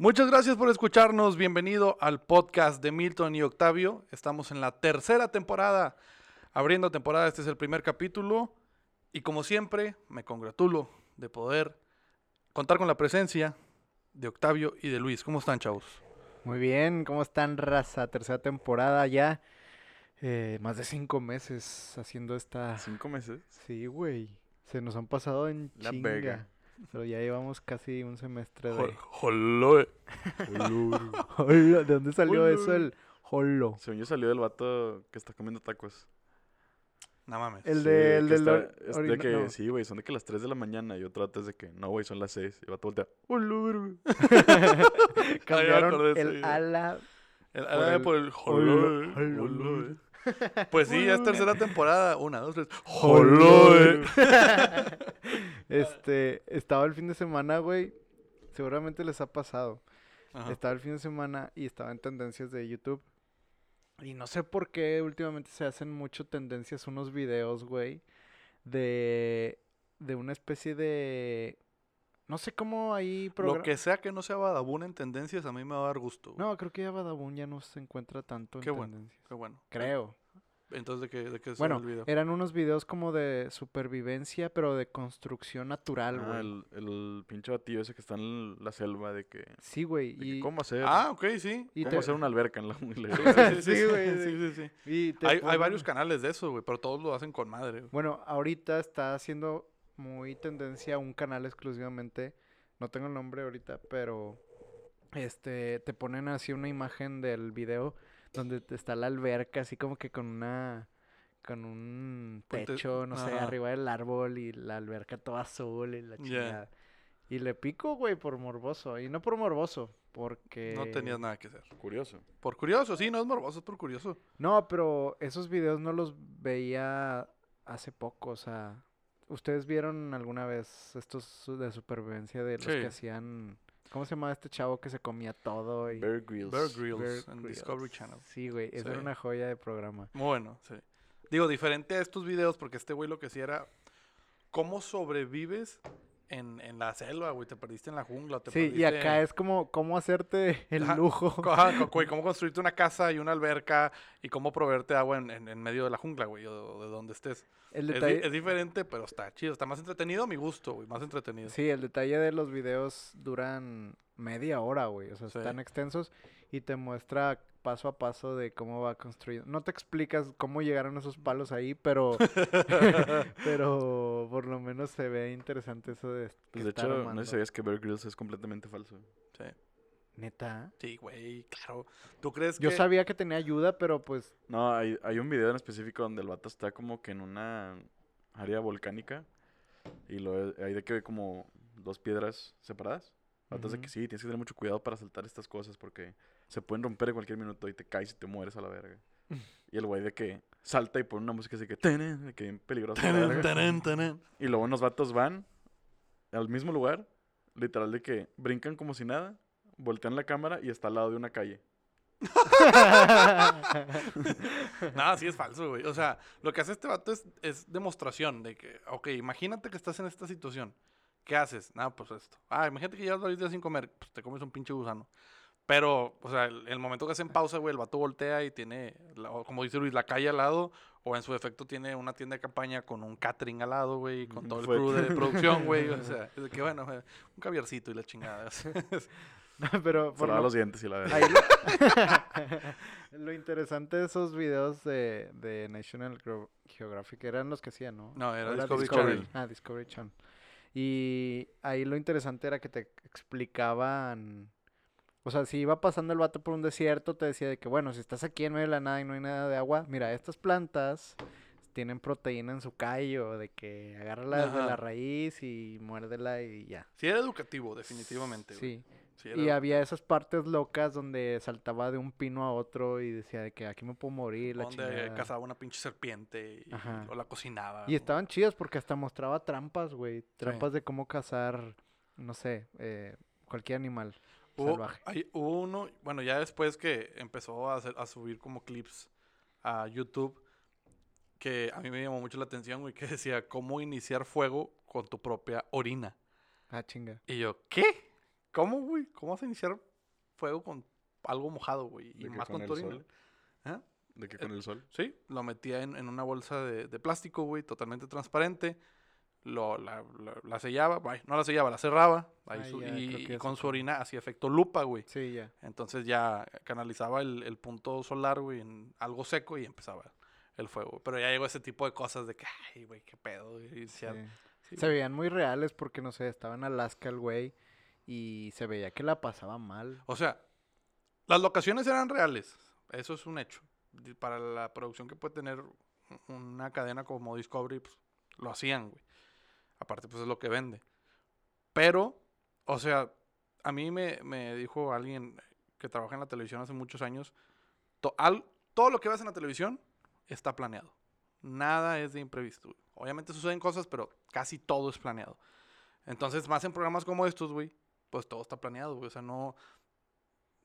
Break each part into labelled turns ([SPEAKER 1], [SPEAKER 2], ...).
[SPEAKER 1] Muchas gracias por escucharnos. Bienvenido al podcast de Milton y Octavio. Estamos en la tercera temporada. Abriendo temporada, este es el primer capítulo. Y como siempre, me congratulo de poder contar con la presencia de Octavio y de Luis. ¿Cómo están, chavos?
[SPEAKER 2] Muy bien, ¿cómo están, raza? Tercera temporada ya. Eh, más de cinco meses haciendo esta.
[SPEAKER 3] ¿Cinco meses?
[SPEAKER 2] Sí, güey. Se nos han pasado en
[SPEAKER 3] La
[SPEAKER 2] chinga.
[SPEAKER 3] verga.
[SPEAKER 2] Pero ya llevamos casi un semestre de.
[SPEAKER 1] Jol- joloe.
[SPEAKER 2] Holo. ¿De dónde salió eso el holo?
[SPEAKER 3] Según yo salió del vato que está comiendo tacos.
[SPEAKER 1] No mames.
[SPEAKER 2] El
[SPEAKER 3] Sí,
[SPEAKER 2] de, el del
[SPEAKER 3] es de que,
[SPEAKER 2] no.
[SPEAKER 3] sí, güey, son de que las 3 de la mañana y otro antes de que, no, güey, son las 6. Y el vato voltea, verga".
[SPEAKER 2] Cambiaron
[SPEAKER 1] eso,
[SPEAKER 2] el ala.
[SPEAKER 1] El,
[SPEAKER 2] Por
[SPEAKER 1] ah,
[SPEAKER 2] el-
[SPEAKER 1] por el Joloe. Pues sí, ya es tercera temporada. Una, dos, tres. Joloe.
[SPEAKER 2] Este, estaba el fin de semana, güey. Seguramente les ha pasado.
[SPEAKER 1] Ajá.
[SPEAKER 2] Estaba el fin de semana y estaba en tendencias de YouTube. Y no sé por qué últimamente se hacen mucho tendencias unos videos, güey, de, de una especie de... No sé cómo ahí...
[SPEAKER 1] Lo que sea que no sea Badabun en tendencias, a mí me va a dar gusto. güey.
[SPEAKER 2] No, creo que ya Badabun ya no se encuentra tanto en
[SPEAKER 1] Qué bueno.
[SPEAKER 2] tendencias.
[SPEAKER 1] Qué bueno.
[SPEAKER 2] Creo.
[SPEAKER 1] Entonces, ¿de qué, de qué
[SPEAKER 2] Bueno,
[SPEAKER 1] el video?
[SPEAKER 2] eran unos videos como de supervivencia, pero de construcción natural, güey.
[SPEAKER 3] Ah, el, el pinche batillo ese que está en la selva de que,
[SPEAKER 2] Sí, güey.
[SPEAKER 3] de que
[SPEAKER 2] Y,
[SPEAKER 3] ¿cómo hacer?
[SPEAKER 1] Ah, ok, sí.
[SPEAKER 2] y
[SPEAKER 3] ¿Cómo
[SPEAKER 2] te-
[SPEAKER 3] hacer una alberca en la?
[SPEAKER 1] Sí, sí,
[SPEAKER 2] Sí,
[SPEAKER 1] sí,
[SPEAKER 2] güey,
[SPEAKER 1] sí, sí, sí.
[SPEAKER 2] y te
[SPEAKER 1] Hay, hay varios canales de eso, güey, pero todos lo hacen con madre. güey.
[SPEAKER 2] Bueno, ahorita está haciendo muy tendencia un canal exclusivamente. No tengo el nombre ahorita, pero este te ponen así una imagen del video donde te está la alberca así como que con una con un techo, no sé,
[SPEAKER 1] ajá.
[SPEAKER 2] arriba del árbol y la alberca toda azul y la chingada. Y le pico, güey, por morboso. Y no por morboso, porque...
[SPEAKER 1] No tenías nada que hacer.
[SPEAKER 3] Curioso.
[SPEAKER 1] Por curioso, sí, no es morboso, es por curioso.
[SPEAKER 2] No, pero esos videos no los veía hace poco, o sea, ¿ustedes vieron alguna vez estos de supervivencia de los
[SPEAKER 1] Sí.
[SPEAKER 2] que hacían, ¿cómo se llamaba este chavo que se comía todo? Y...
[SPEAKER 3] Bear Grylls.
[SPEAKER 1] Bear Grylls
[SPEAKER 2] Bear
[SPEAKER 1] en
[SPEAKER 2] Grylls.
[SPEAKER 1] Discovery Channel.
[SPEAKER 2] Sí, güey, esa
[SPEAKER 1] Sí.
[SPEAKER 2] era una joya de programa.
[SPEAKER 1] Muy bueno, sí. Digo, diferente a estos videos, porque este güey lo que hacía era cómo sobrevives en, en la selva, güey. Te perdiste en la jungla. Te
[SPEAKER 2] Sí, y
[SPEAKER 1] perdiste
[SPEAKER 2] acá
[SPEAKER 1] en-
[SPEAKER 2] es como cómo hacerte el
[SPEAKER 1] Ajá,
[SPEAKER 2] lujo.
[SPEAKER 1] ajá, güey, cómo construirte una casa y una alberca y cómo proveerte agua en, en- en medio de la jungla, güey, o de donde estés.
[SPEAKER 2] El
[SPEAKER 1] Es,
[SPEAKER 2] detalle,
[SPEAKER 1] es diferente, pero está chido. Está más entretenido a mi gusto, güey. Más entretenido.
[SPEAKER 2] sí, el detalle de los videos duran media hora, güey, o sea,
[SPEAKER 1] Sí.
[SPEAKER 2] están extensos y te muestra paso a paso de cómo va construyendo. No te explicas cómo llegaron esos palos ahí, pero pero por lo menos se ve interesante eso de
[SPEAKER 3] Pues de hecho, no
[SPEAKER 2] armando.
[SPEAKER 3] sé si sabías que Bear Grylls es completamente falso.
[SPEAKER 1] Sí,
[SPEAKER 2] Neta.
[SPEAKER 1] sí, güey, claro. ¿Tú crees
[SPEAKER 2] Yo
[SPEAKER 1] que...?
[SPEAKER 2] sabía que tenía ayuda, pero pues
[SPEAKER 3] No, hay, hay un video en específico donde el vato está como que en una área volcánica y lo hay de que hay como dos piedras separadas. El vato es de
[SPEAKER 2] Ujú.
[SPEAKER 3] que sí, tienes que tener mucho cuidado para saltar estas cosas porque se pueden romper en cualquier minuto y te caes y te mueres a la verga. y el güey de que salta y pone una música así que, "Tene", de que bien peligrosa. verga.
[SPEAKER 1] tanan, tanan.
[SPEAKER 3] Y luego unos vatos van al mismo lugar, literal de que brincan como si nada, voltean la cámara y está al lado de una calle.
[SPEAKER 1] No, sí es falso, güey. O sea, lo que hace este vato es, es demostración de que, ok, imagínate que estás en esta situación. ¿Qué haces? Nada, pues esto. Ah, imagínate que llevas varios días sin comer, pues te comes un pinche gusano. Pero, o sea, el, el momento que hacen pausa, güey, el vato voltea y tiene, la- o como dice Luis, la calle al lado, o en su defecto tiene una tienda de campaña con un catering al lado, güey, con todo el crew de producción, güey. O sea, es de que bueno, güey, un caviarcito y la chingada.
[SPEAKER 2] pero por lo,
[SPEAKER 3] los dientes y la verga.
[SPEAKER 2] ahí lo, lo interesante de esos videos de, de National Geo- Geographic eran los que hacían, ¿no?
[SPEAKER 1] No, era
[SPEAKER 2] ¿O
[SPEAKER 1] Discovery Channel.
[SPEAKER 2] Ah, Discovery Channel. Y ahí lo interesante era que te explicaban, o sea, si iba pasando el vato por un desierto, te decía de que, bueno, si estás aquí en medio de la nada y no hay nada de agua, mira, estas plantas tienen proteína en su callo, de que agárrala de
[SPEAKER 1] Ajá.
[SPEAKER 2] la raíz y muérdela y ya.
[SPEAKER 1] Sí era educativo, definitivamente.
[SPEAKER 2] Sí.
[SPEAKER 1] Sí era
[SPEAKER 2] Y había esas partes locas donde saltaba de un pino a otro y decía de que aquí me puedo morir, la
[SPEAKER 1] donde
[SPEAKER 2] chingada.
[SPEAKER 1] cazaba una pinche serpiente y, o la cocinaba.
[SPEAKER 2] Y
[SPEAKER 1] o-
[SPEAKER 2] estaban chidas porque hasta mostraba trampas, güey. Trampas de cómo cazar, no sé, eh, cualquier animal
[SPEAKER 1] Hubo,
[SPEAKER 2] salvaje.
[SPEAKER 1] hay- hubo uno, bueno, ya después que empezó a, hacer- a subir como clips a YouTube, que a mí me llamó mucho la atención, güey, que decía cómo iniciar fuego con tu propia orina.
[SPEAKER 2] Ah, chinga.
[SPEAKER 1] Y yo, ¿qué? ¿Cómo, güey? ¿Cómo vas a iniciar fuego con algo mojado, güey. Y
[SPEAKER 3] ¿De qué,
[SPEAKER 1] más
[SPEAKER 3] con
[SPEAKER 1] tu orina. ¿Eh?
[SPEAKER 3] ¿De qué con el sol?
[SPEAKER 1] Sí, lo metía en, en una bolsa de, de plástico, güey, totalmente transparente. Lo, la, la- la sellaba, no la sellaba, la cerraba. ahí
[SPEAKER 2] Ah,
[SPEAKER 1] su-
[SPEAKER 2] ya,
[SPEAKER 1] y,
[SPEAKER 2] que
[SPEAKER 1] con su orina hacía efecto lupa, güey.
[SPEAKER 2] Sí, ya.
[SPEAKER 1] Entonces ya canalizaba el, el punto solar, güey, en algo seco y empezaba el fuego. Pero ya llegó ese tipo de cosas de que, ay, güey, qué pedo. güey", y decía,
[SPEAKER 2] sí.
[SPEAKER 1] sí,
[SPEAKER 2] Se veían muy reales porque, no sé, estaba en Alaska el güey y se veía que la pasaba mal.
[SPEAKER 1] O sea, las locaciones eran reales. Eso es un hecho. Para la producción que puede tener una cadena como Discovery, pues, lo hacían, güey. Aparte, pues es lo que vende. Pero, o sea, a mí me, me dijo alguien que trabaja en la televisión hace muchos años, to- al- todo lo que ves en la televisión está planeado. Nada es de imprevisto. Obviamente suceden cosas, pero casi todo es planeado. Entonces, más en programas como estos, güey, pues todo está planeado, güey. O sea, no,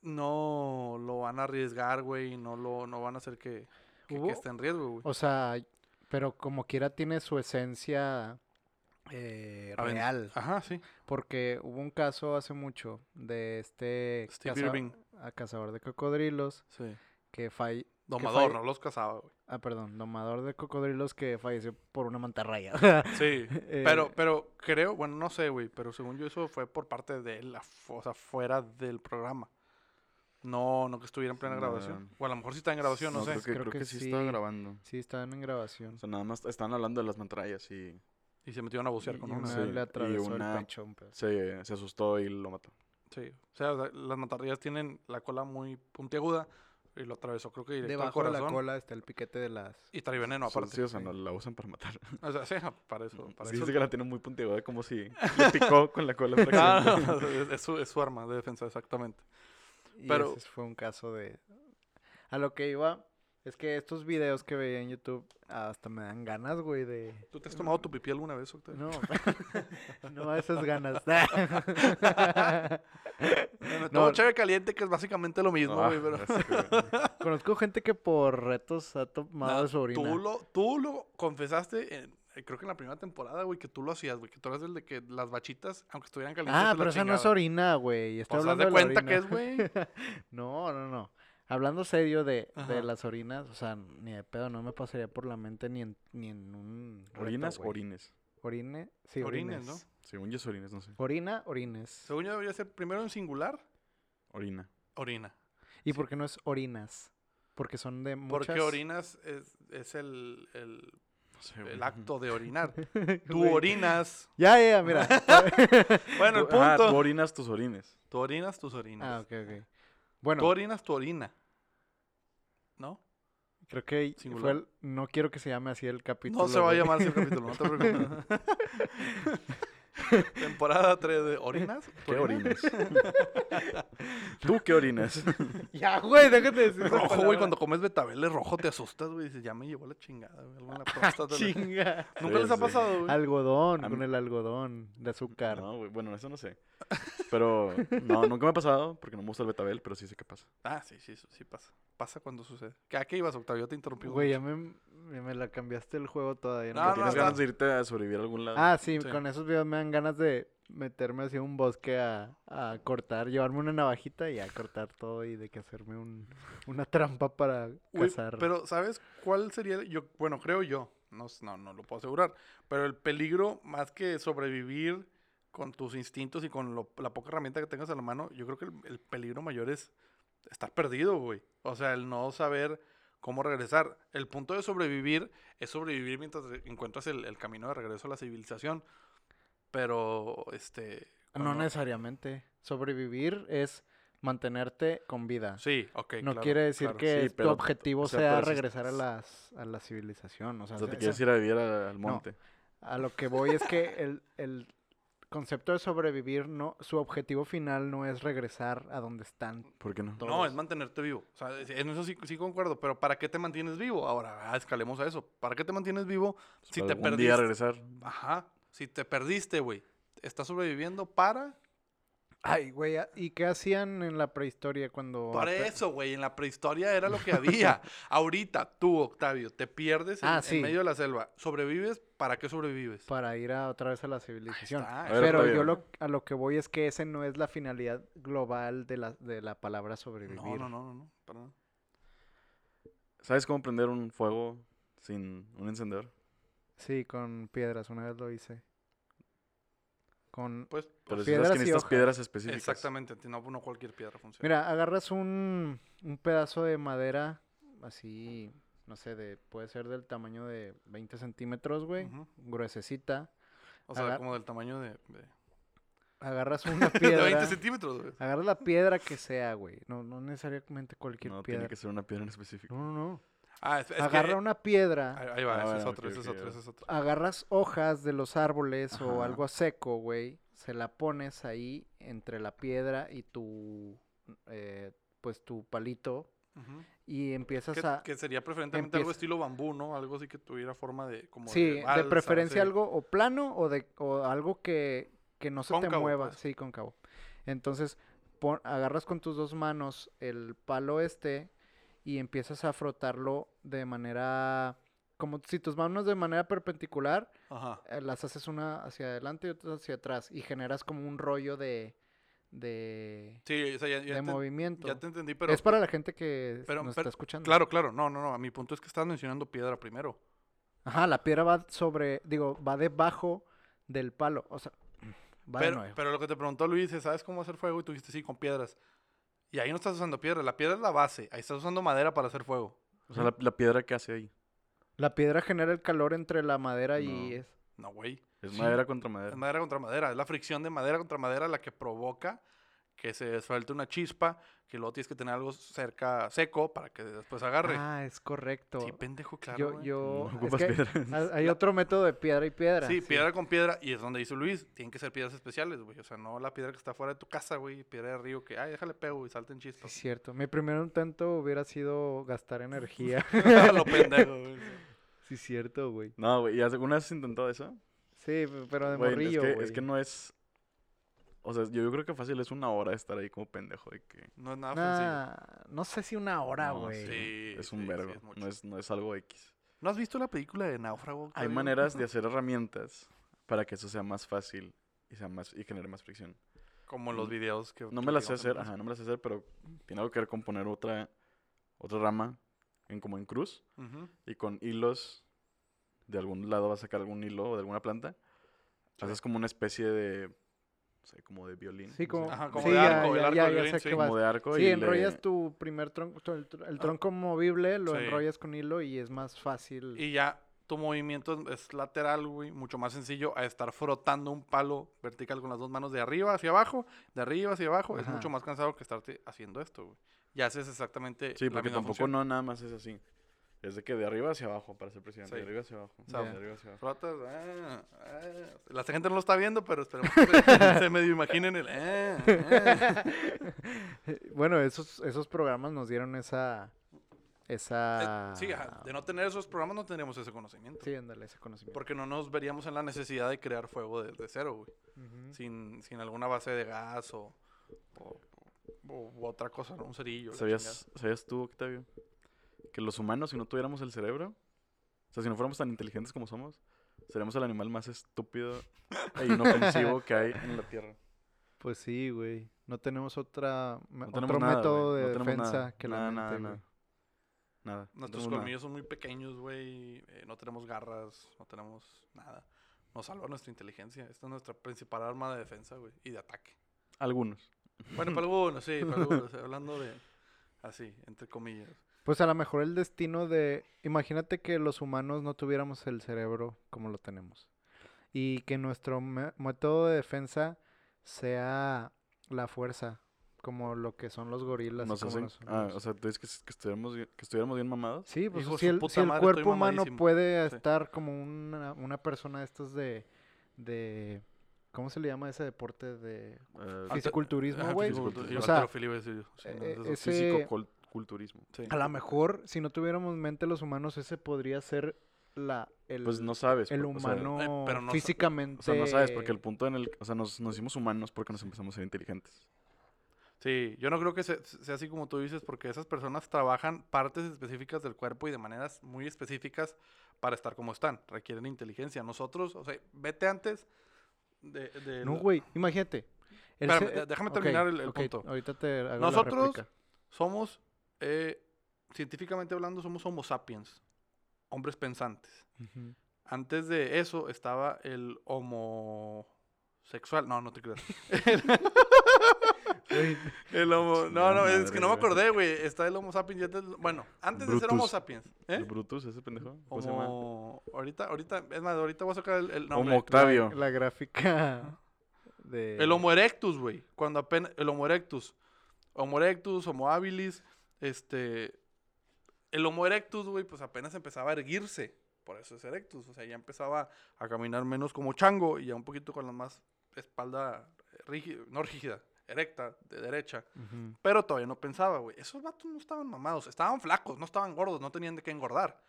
[SPEAKER 1] no lo van a arriesgar, güey, no lo no van a hacer que, que- esté en riesgo, güey.
[SPEAKER 2] O sea, pero como quiera tiene su esencia eh, real.
[SPEAKER 1] Ajá, sí.
[SPEAKER 2] Porque hubo un caso hace mucho de este
[SPEAKER 1] Steve
[SPEAKER 2] caza-
[SPEAKER 1] Irving.
[SPEAKER 2] a cazador de cocodrilos
[SPEAKER 1] Sí.
[SPEAKER 2] que fall...
[SPEAKER 1] Domador,
[SPEAKER 2] falle-
[SPEAKER 1] no los cazaba, güey.
[SPEAKER 2] Ah, perdón, domador de cocodrilos que falleció por una mantarraya.
[SPEAKER 1] Sí.
[SPEAKER 2] Eh,
[SPEAKER 1] Pero, pero creo, bueno, no sé, güey, pero según yo eso fue por parte de él, o sea, fuera del programa. No, no que estuviera en plena
[SPEAKER 3] No.
[SPEAKER 1] grabación. O a lo mejor sí está en grabación, no, sé.
[SPEAKER 3] Creo que,
[SPEAKER 2] Creo
[SPEAKER 3] creo
[SPEAKER 2] que
[SPEAKER 3] que sí, estaba
[SPEAKER 2] sí.
[SPEAKER 3] grabando.
[SPEAKER 2] Sí, estaban en grabación.
[SPEAKER 3] O sea, nada más estaban hablando de las mantarrayas y
[SPEAKER 1] Y se metieron a bucear
[SPEAKER 2] Y-
[SPEAKER 1] con
[SPEAKER 2] y
[SPEAKER 1] una.
[SPEAKER 3] Sí,
[SPEAKER 2] le
[SPEAKER 3] y una-
[SPEAKER 2] el pecho. un pedo.
[SPEAKER 3] se, se asustó y lo mató.
[SPEAKER 1] Sí. O sea, la- las mantarrayas tienen la cola muy puntiaguda y lo atravesó, creo que directo
[SPEAKER 2] Debajo
[SPEAKER 1] al
[SPEAKER 2] de
[SPEAKER 1] corazón.
[SPEAKER 2] la cola está el piquete de las...
[SPEAKER 1] Y trae veneno, aparte.
[SPEAKER 3] sí, o sea,
[SPEAKER 2] sí.
[SPEAKER 3] no la usan para matar.
[SPEAKER 1] O sea, sí, para eso. Para
[SPEAKER 3] Sí,
[SPEAKER 1] eso.
[SPEAKER 3] dice que la tiene muy puntiaguda, como si le picó con la cola.
[SPEAKER 1] Ah, no, es, es su, es su arma de defensa, exactamente.
[SPEAKER 2] Y
[SPEAKER 1] Pero-
[SPEAKER 2] ese fue un caso de... A lo que iba es que estos videos que veía en YouTube hasta me dan ganas, güey, de...
[SPEAKER 1] ¿Tú te has tomado tu pipí alguna vez, Octavio?
[SPEAKER 2] No, no esas ganas.
[SPEAKER 1] Me
[SPEAKER 2] No.
[SPEAKER 1] cheve caliente, que es básicamente lo mismo,
[SPEAKER 3] Ah,
[SPEAKER 1] güey, pero...
[SPEAKER 2] Conozco gente que por retos ha tomado de su orina.
[SPEAKER 1] Tú lo, tú lo confesaste, en- eh, creo que en la primera temporada, güey, que tú lo hacías, güey, que tú eras el de que las bachitas, aunque estuvieran calientes,
[SPEAKER 2] Ah, pero esa no es orina, güey. Estoy
[SPEAKER 1] Pues
[SPEAKER 2] hablando
[SPEAKER 1] de cuenta que
[SPEAKER 2] orina.
[SPEAKER 1] es, güey.
[SPEAKER 2] No, no, no. Hablando serio de, de las orinas, o sea, ni de pedo no me pasaría por la mente ni en, ni en un... reto,
[SPEAKER 3] ¿Orinas orines?
[SPEAKER 2] Orine, sí,
[SPEAKER 1] Orines,
[SPEAKER 2] orines.
[SPEAKER 1] ¿no?
[SPEAKER 3] Según yo es orines, no sé.
[SPEAKER 2] Orina, orines.
[SPEAKER 1] Según yo debería ser primero en singular,
[SPEAKER 3] Orina.
[SPEAKER 1] orina.
[SPEAKER 2] ¿Y por qué no es orinas? Porque son de muchas...
[SPEAKER 1] Porque orinas es, es el, el,
[SPEAKER 3] No sé,
[SPEAKER 1] el acto de orinar. Tú orinas.
[SPEAKER 2] Ya, ya, mira.
[SPEAKER 1] Bueno, el punto.
[SPEAKER 3] tú orinas tus orines.
[SPEAKER 1] Tú orinas tus orinas.
[SPEAKER 2] ah, ok, ok. Bueno,
[SPEAKER 1] Tú orinas tu orina. ¿No?
[SPEAKER 2] creo que
[SPEAKER 1] Singular.
[SPEAKER 2] fue el- no quiero que se llame así el capítulo.
[SPEAKER 1] No se va a llamar así el capítulo, no te preocupes. Temporada 3 de ¿Orinas? ¿Tu
[SPEAKER 3] ¿Qué
[SPEAKER 1] orina?
[SPEAKER 3] orinas? ¿Tú qué orinas?
[SPEAKER 2] Ya, güey, déjate de decir
[SPEAKER 1] Rojo, güey, cuando comes betabel es rojo, te asustas, güey. Dices, ya me llevó la chingada, güey. Algo en la próstata. güey.
[SPEAKER 2] Chinga.
[SPEAKER 1] ¿Nunca les ha
[SPEAKER 3] Sí,
[SPEAKER 1] pasado, güey?
[SPEAKER 2] Algodón, con el algodón de azúcar.
[SPEAKER 3] No, güey, bueno, eso no sé. Pero no, nunca me ha pasado porque no me gusta el betabel, pero sí sé qué pasa.
[SPEAKER 1] Ah, sí, sí, eso sí pasa. Pasa cuando sucede. ¿Qué- ¿A qué ibas, Octavio? Te interrumpí.
[SPEAKER 2] Güey, ya me, me, la cambiaste el juego todavía.
[SPEAKER 1] No,
[SPEAKER 3] ¿Que
[SPEAKER 1] no,
[SPEAKER 3] ¿Tienes ganas de irte a sobrevivir a algún lado?
[SPEAKER 2] Ah, sí,
[SPEAKER 1] Sí.
[SPEAKER 2] con esos videos me dan ganas de meterme hacia un bosque a, a cortar, llevarme una navajita y a cortar todo y de que hacerme un, una trampa para cazar.
[SPEAKER 1] pero, ¿sabes cuál sería? el- Yo, bueno, creo yo. No, no, no lo puedo asegurar. Pero el peligro, más que sobrevivir con tus instintos y con lo- la poca herramienta que tengas a la mano, yo creo que el, el peligro mayor es estar perdido, güey. O sea, el no saber cómo regresar. El punto de sobrevivir es sobrevivir mientras encuentras el, el camino de regreso a la civilización. Pero, este...
[SPEAKER 2] no necesariamente. Sobrevivir es mantenerte con vida.
[SPEAKER 1] Sí, ok,
[SPEAKER 2] no
[SPEAKER 1] claro,
[SPEAKER 2] quiere decir
[SPEAKER 1] claro.
[SPEAKER 2] que
[SPEAKER 3] Sí,
[SPEAKER 2] tu
[SPEAKER 3] pero,
[SPEAKER 2] objetivo
[SPEAKER 3] o sea,
[SPEAKER 2] regresar a, las, a la civilización. O sea,
[SPEAKER 3] O sea, te quieres ir a vivir al monte.
[SPEAKER 2] a lo que voy es que el, el concepto de sobrevivir, no, su objetivo final no es regresar a donde están
[SPEAKER 3] ¿Por qué no?
[SPEAKER 2] todos.
[SPEAKER 1] No, es mantenerte vivo. O sea, en eso sí, sí concuerdo. Pero ¿para qué te mantienes vivo? Ahora, ah, escalemos a eso. ¿Para qué te mantienes vivo si
[SPEAKER 3] Para
[SPEAKER 1] te
[SPEAKER 3] algún día
[SPEAKER 1] perdiste?
[SPEAKER 3] regresar.
[SPEAKER 1] Ajá. Si te perdiste, güey. Estás sobreviviendo para...
[SPEAKER 2] Ay, güey, ¿a- ¿y qué hacían en la prehistoria cuando...
[SPEAKER 1] Para
[SPEAKER 2] ape-
[SPEAKER 1] eso, güey. En la prehistoria era lo que había. Ahorita, tú, Octavio, te pierdes en,
[SPEAKER 2] Ah,
[SPEAKER 1] en
[SPEAKER 2] sí.
[SPEAKER 1] medio de la selva. ¿Sobrevives ¿para qué sobrevives?
[SPEAKER 2] para ir a otra vez a la civilización.
[SPEAKER 1] está.
[SPEAKER 2] Pero yo lo, a lo que voy es que ese no es la finalidad global de la, de la palabra sobrevivir.
[SPEAKER 1] No, no, no, no, no, para nada.
[SPEAKER 3] ¿Sabes cómo prender un fuego sin un encendedor?
[SPEAKER 2] Sí, con piedras, una vez lo hice. Con...
[SPEAKER 1] Pues,
[SPEAKER 3] Pero
[SPEAKER 1] pues,
[SPEAKER 3] si sabes
[SPEAKER 2] piedras
[SPEAKER 3] que necesitas piedras específicas.
[SPEAKER 1] exactamente, no, no cualquier piedra funciona.
[SPEAKER 2] Mira, agarras un, un pedazo de madera así, no sé, de, puede ser del tamaño de 20 centímetros, güey,
[SPEAKER 1] Ujú.
[SPEAKER 2] gruesecita.
[SPEAKER 1] O sea,
[SPEAKER 2] Agar-
[SPEAKER 1] como del tamaño de, de,
[SPEAKER 2] Agarras una
[SPEAKER 1] de
[SPEAKER 2] piedra.
[SPEAKER 1] 20 centímetros, güey.
[SPEAKER 2] agarras la piedra que sea, güey. No, no necesariamente cualquier
[SPEAKER 3] No,
[SPEAKER 2] piedra.
[SPEAKER 3] tiene que ser una piedra en específico.
[SPEAKER 2] No, no, no.
[SPEAKER 1] Ah, es, es que-
[SPEAKER 2] Agarra una piedra.
[SPEAKER 1] Ahí, ahí va,
[SPEAKER 3] Ah,
[SPEAKER 1] ese es otro, ese es otro, ese es otro.
[SPEAKER 2] agarras hojas de los árboles o algo seco, güey, se la pones ahí entre la piedra y tu, eh, pues tu palito Y empiezas
[SPEAKER 1] Que,
[SPEAKER 2] a...
[SPEAKER 1] que sería preferentemente algo
[SPEAKER 2] empieza-
[SPEAKER 1] estilo bambú, ¿no? Algo así que tuviera forma de como
[SPEAKER 2] sí, de,
[SPEAKER 1] balsa,
[SPEAKER 2] preferencia
[SPEAKER 1] sí.
[SPEAKER 2] algo o plano o de o algo que, que no se te mueva,
[SPEAKER 1] pues.
[SPEAKER 2] sí, cóncavo. Entonces, pon- agarras con tus dos manos el palo este y empiezas a frotarlo de manera como si tus manos de manera perpendicular
[SPEAKER 1] Ajá.
[SPEAKER 2] eh, las haces una hacia adelante y otra hacia atrás y generas como un rollo de de,
[SPEAKER 1] Sí, o sea, ya, ya
[SPEAKER 2] de
[SPEAKER 1] te,
[SPEAKER 2] movimiento.
[SPEAKER 1] ya te entendí, pero...
[SPEAKER 2] es para la gente que
[SPEAKER 1] pero-
[SPEAKER 2] nos
[SPEAKER 1] pero-
[SPEAKER 2] está escuchando.
[SPEAKER 1] Claro, claro, no, no, no, a mi punto es que estás mencionando piedra primero.
[SPEAKER 2] Ajá, la piedra va sobre, digo, va debajo del palo, o sea, va de
[SPEAKER 1] Pero,
[SPEAKER 2] nuevo.
[SPEAKER 1] pero lo que te preguntó Luis es, ¿sabes cómo hacer fuego? Y tú dijiste, sí, con piedras. Y ahí no estás usando piedra, la piedra es la base, ahí estás usando madera para hacer fuego.
[SPEAKER 3] O sea, la, la piedra que hace ahí.
[SPEAKER 2] La piedra genera el calor entre la madera
[SPEAKER 3] No.
[SPEAKER 2] y es
[SPEAKER 1] No, güey.
[SPEAKER 3] Es
[SPEAKER 1] Sí.
[SPEAKER 3] madera contra
[SPEAKER 1] Es
[SPEAKER 3] madera.
[SPEAKER 1] madera contra madera, es la fricción de madera contra madera la que provoca que se suelte una chispa, que luego tienes que tener algo cerca, seco, para que después agarre.
[SPEAKER 2] Ah, es correcto.
[SPEAKER 1] sí, pendejo, claro.
[SPEAKER 2] yo yo
[SPEAKER 3] No
[SPEAKER 2] es
[SPEAKER 3] ocupas
[SPEAKER 2] que
[SPEAKER 3] piedras.
[SPEAKER 2] ha- hay otro método de piedra y piedra.
[SPEAKER 1] Sí, piedra con piedra, y es donde dice Luis, tienen que ser piedras especiales, güey. O sea, no la piedra que está fuera de tu casa, güey, piedra de río que, ay, déjale pego y salten
[SPEAKER 2] Sí,
[SPEAKER 1] chispas.
[SPEAKER 2] es cierto. Mi primer intento hubiera sido gastar energía.
[SPEAKER 1] Lo pendejo, güey.
[SPEAKER 2] sí, es cierto, güey.
[SPEAKER 3] No, güey. ¿Y alguna vez has intentado eso?
[SPEAKER 2] Sí, pero de
[SPEAKER 3] Güey,
[SPEAKER 2] morrillo,
[SPEAKER 3] es, que,
[SPEAKER 2] güey.
[SPEAKER 3] es que no es... O sea, yo, yo creo que fácil es una hora de estar ahí como pendejo. De que
[SPEAKER 1] No es nada sencillo.
[SPEAKER 2] Nah, no sé si una hora,
[SPEAKER 3] No,
[SPEAKER 2] güey.
[SPEAKER 1] Sí,
[SPEAKER 3] es un
[SPEAKER 1] sí, sí,
[SPEAKER 3] vergo.
[SPEAKER 1] es mucho.
[SPEAKER 3] no, es, no es algo X.
[SPEAKER 1] ¿No has visto la película de Náufrago?
[SPEAKER 3] Hay maneras de hacer herramientas para que eso sea más fácil y, sea más, y genere más fricción.
[SPEAKER 1] Como los videos que...
[SPEAKER 3] No
[SPEAKER 1] que
[SPEAKER 3] me las sé hacer, ajá, no me las sé hacer, pero tiene algo que ver con poner otra, otra rama en como en cruz y con hilos de algún lado vas a sacar algún hilo o de alguna planta.
[SPEAKER 1] Sí.
[SPEAKER 3] Haces como una especie de, no sé, como de violín.
[SPEAKER 2] Sí, como,
[SPEAKER 1] Ajá, como
[SPEAKER 2] sí,
[SPEAKER 1] de
[SPEAKER 2] ya,
[SPEAKER 1] arco, el
[SPEAKER 2] ya,
[SPEAKER 1] arco
[SPEAKER 2] ya, ya
[SPEAKER 1] violín, sí.
[SPEAKER 3] como de arco
[SPEAKER 2] Sí,
[SPEAKER 3] y
[SPEAKER 2] enrollas
[SPEAKER 3] le-
[SPEAKER 2] tu primer tronco, tu- el, tr- el
[SPEAKER 1] Ah.
[SPEAKER 2] tronco movible, lo
[SPEAKER 1] Sí.
[SPEAKER 2] enrollas con hilo y es más fácil.
[SPEAKER 1] Y ya tu movimiento es lateral, güey, mucho más sencillo a estar frotando un palo vertical con las dos manos de arriba hacia abajo, de arriba hacia abajo. Es
[SPEAKER 2] Ajá.
[SPEAKER 1] mucho más cansado que estarte haciendo esto, güey. Y haces exactamente
[SPEAKER 3] Sí,
[SPEAKER 1] la
[SPEAKER 3] porque
[SPEAKER 1] misma
[SPEAKER 3] tampoco
[SPEAKER 1] función.
[SPEAKER 3] no nada más es así. Es de que de arriba hacia abajo para ser presidente.
[SPEAKER 1] Sí.
[SPEAKER 3] De arriba hacia abajo.
[SPEAKER 1] sea,
[SPEAKER 3] de arriba hacia abajo.
[SPEAKER 1] Frotas, ah, ah. La gente no lo está viendo, pero esperemos que se, medio imaginen el... ah,
[SPEAKER 2] bueno, esos, esos programas nos dieron esa. Esa.
[SPEAKER 1] Eh, sí, ajá, de no tener esos programas no tendríamos ese conocimiento.
[SPEAKER 2] Sí, ándale, ese conocimiento.
[SPEAKER 1] Porque no nos veríamos en la necesidad de crear fuego desde cero, güey. Sin, sin alguna base de gas o, o- otra cosa, ¿no? Un cerillo.
[SPEAKER 3] ¿Sabías, ¿Sabías tú, Octavio, que los humanos, si no tuviéramos el cerebro, o sea, si no fuéramos tan inteligentes como somos, seríamos el animal más estúpido e inofensivo que hay en la Tierra?
[SPEAKER 2] Pues sí, güey. No tenemos otra,
[SPEAKER 3] tenemos
[SPEAKER 2] otro
[SPEAKER 3] nada,
[SPEAKER 2] método
[SPEAKER 3] güey,
[SPEAKER 2] de
[SPEAKER 3] no
[SPEAKER 2] defensa
[SPEAKER 3] nada,
[SPEAKER 2] que la
[SPEAKER 3] nada,
[SPEAKER 2] mente,
[SPEAKER 3] nada,
[SPEAKER 2] güey.
[SPEAKER 3] nada. No
[SPEAKER 1] Nuestros colmillos son muy pequeños, güey. eh, no tenemos garras, no tenemos nada. Nos salva nuestra inteligencia. Esta es nuestra principal arma de defensa, güey. Y de ataque.
[SPEAKER 3] Algunos.
[SPEAKER 1] Bueno, para algunos, sí, para algunos. Hablando de... Así, entre comillas.
[SPEAKER 2] Pues a lo mejor el destino de... Imagínate que los humanos no tuviéramos el cerebro como lo tenemos. Y que nuestro método de defensa sea la fuerza, como lo que son los gorilas.
[SPEAKER 3] Nos
[SPEAKER 2] como
[SPEAKER 3] hacen,
[SPEAKER 2] los
[SPEAKER 3] ah, o sea, tú dices que, que, estuviéramos, bien- que estuviéramos bien mamados.
[SPEAKER 2] Sí, pues
[SPEAKER 1] Hijo
[SPEAKER 2] si el, si el
[SPEAKER 1] madre,
[SPEAKER 2] cuerpo humano puede
[SPEAKER 1] Sí.
[SPEAKER 2] estar como una, una persona de estos de, de... ¿Cómo se le llama ese deporte de
[SPEAKER 3] Eh,
[SPEAKER 2] fisiculturismo, güey?
[SPEAKER 3] O
[SPEAKER 2] sea, eh, eh, ese-
[SPEAKER 3] Físico-culturismo.
[SPEAKER 1] sí.
[SPEAKER 2] A lo mejor, si no tuviéramos mente los humanos, ese podría ser la, el,
[SPEAKER 3] Pues no sabes.
[SPEAKER 2] el
[SPEAKER 3] por- o sea,
[SPEAKER 2] humano
[SPEAKER 1] eh, pero no sa-
[SPEAKER 2] físicamente...
[SPEAKER 3] O sea, no sabes, porque el punto en el... O sea, nos, nos hicimos humanos porque nos empezamos a ser inteligentes.
[SPEAKER 1] Sí, yo no creo que se- sea así como tú dices, porque esas personas trabajan partes específicas del cuerpo y de maneras muy específicas para estar como están. Requieren inteligencia. Nosotros, o sea, vete antes de... de
[SPEAKER 2] No,
[SPEAKER 1] la-
[SPEAKER 2] güey, imagínate. el
[SPEAKER 1] Espérame,
[SPEAKER 2] ce-
[SPEAKER 1] de- déjame terminar el- punto.
[SPEAKER 2] Ahorita te hago
[SPEAKER 1] Nosotros-. Somos, eh, científicamente hablando, somos homo sapiens, hombres pensantes. Antes de eso estaba el homosexual. No, no te creas. El homo... No, no, es que no me acordé, güey. Está el homo sapiens. ya te- Bueno, antes de ser homo sapiens.
[SPEAKER 3] ¿El
[SPEAKER 1] ¿Eh?
[SPEAKER 3] Brutus, ese pendejo? ¿Cómo se llama?
[SPEAKER 1] Homo... Ahorita, ahorita, es más, ahorita voy a sacar el, el nombre.
[SPEAKER 3] Homo Octavio.
[SPEAKER 2] La, la gráfica de...
[SPEAKER 1] El Homo erectus, güey. Cuando apenas. El Homo erectus. Homo erectus, Homo habilis. Este. El Homo erectus, güey, pues apenas empezaba a erguirse. Por eso es erectus. O sea, ya empezaba a caminar menos como chango y ya un poquito con la más espalda rígida, no rígida, erecta, de derecha. Pero todavía no pensaba, güey. Esos vatos no estaban mamados. Estaban flacos, no estaban gordos, no tenían de qué engordar.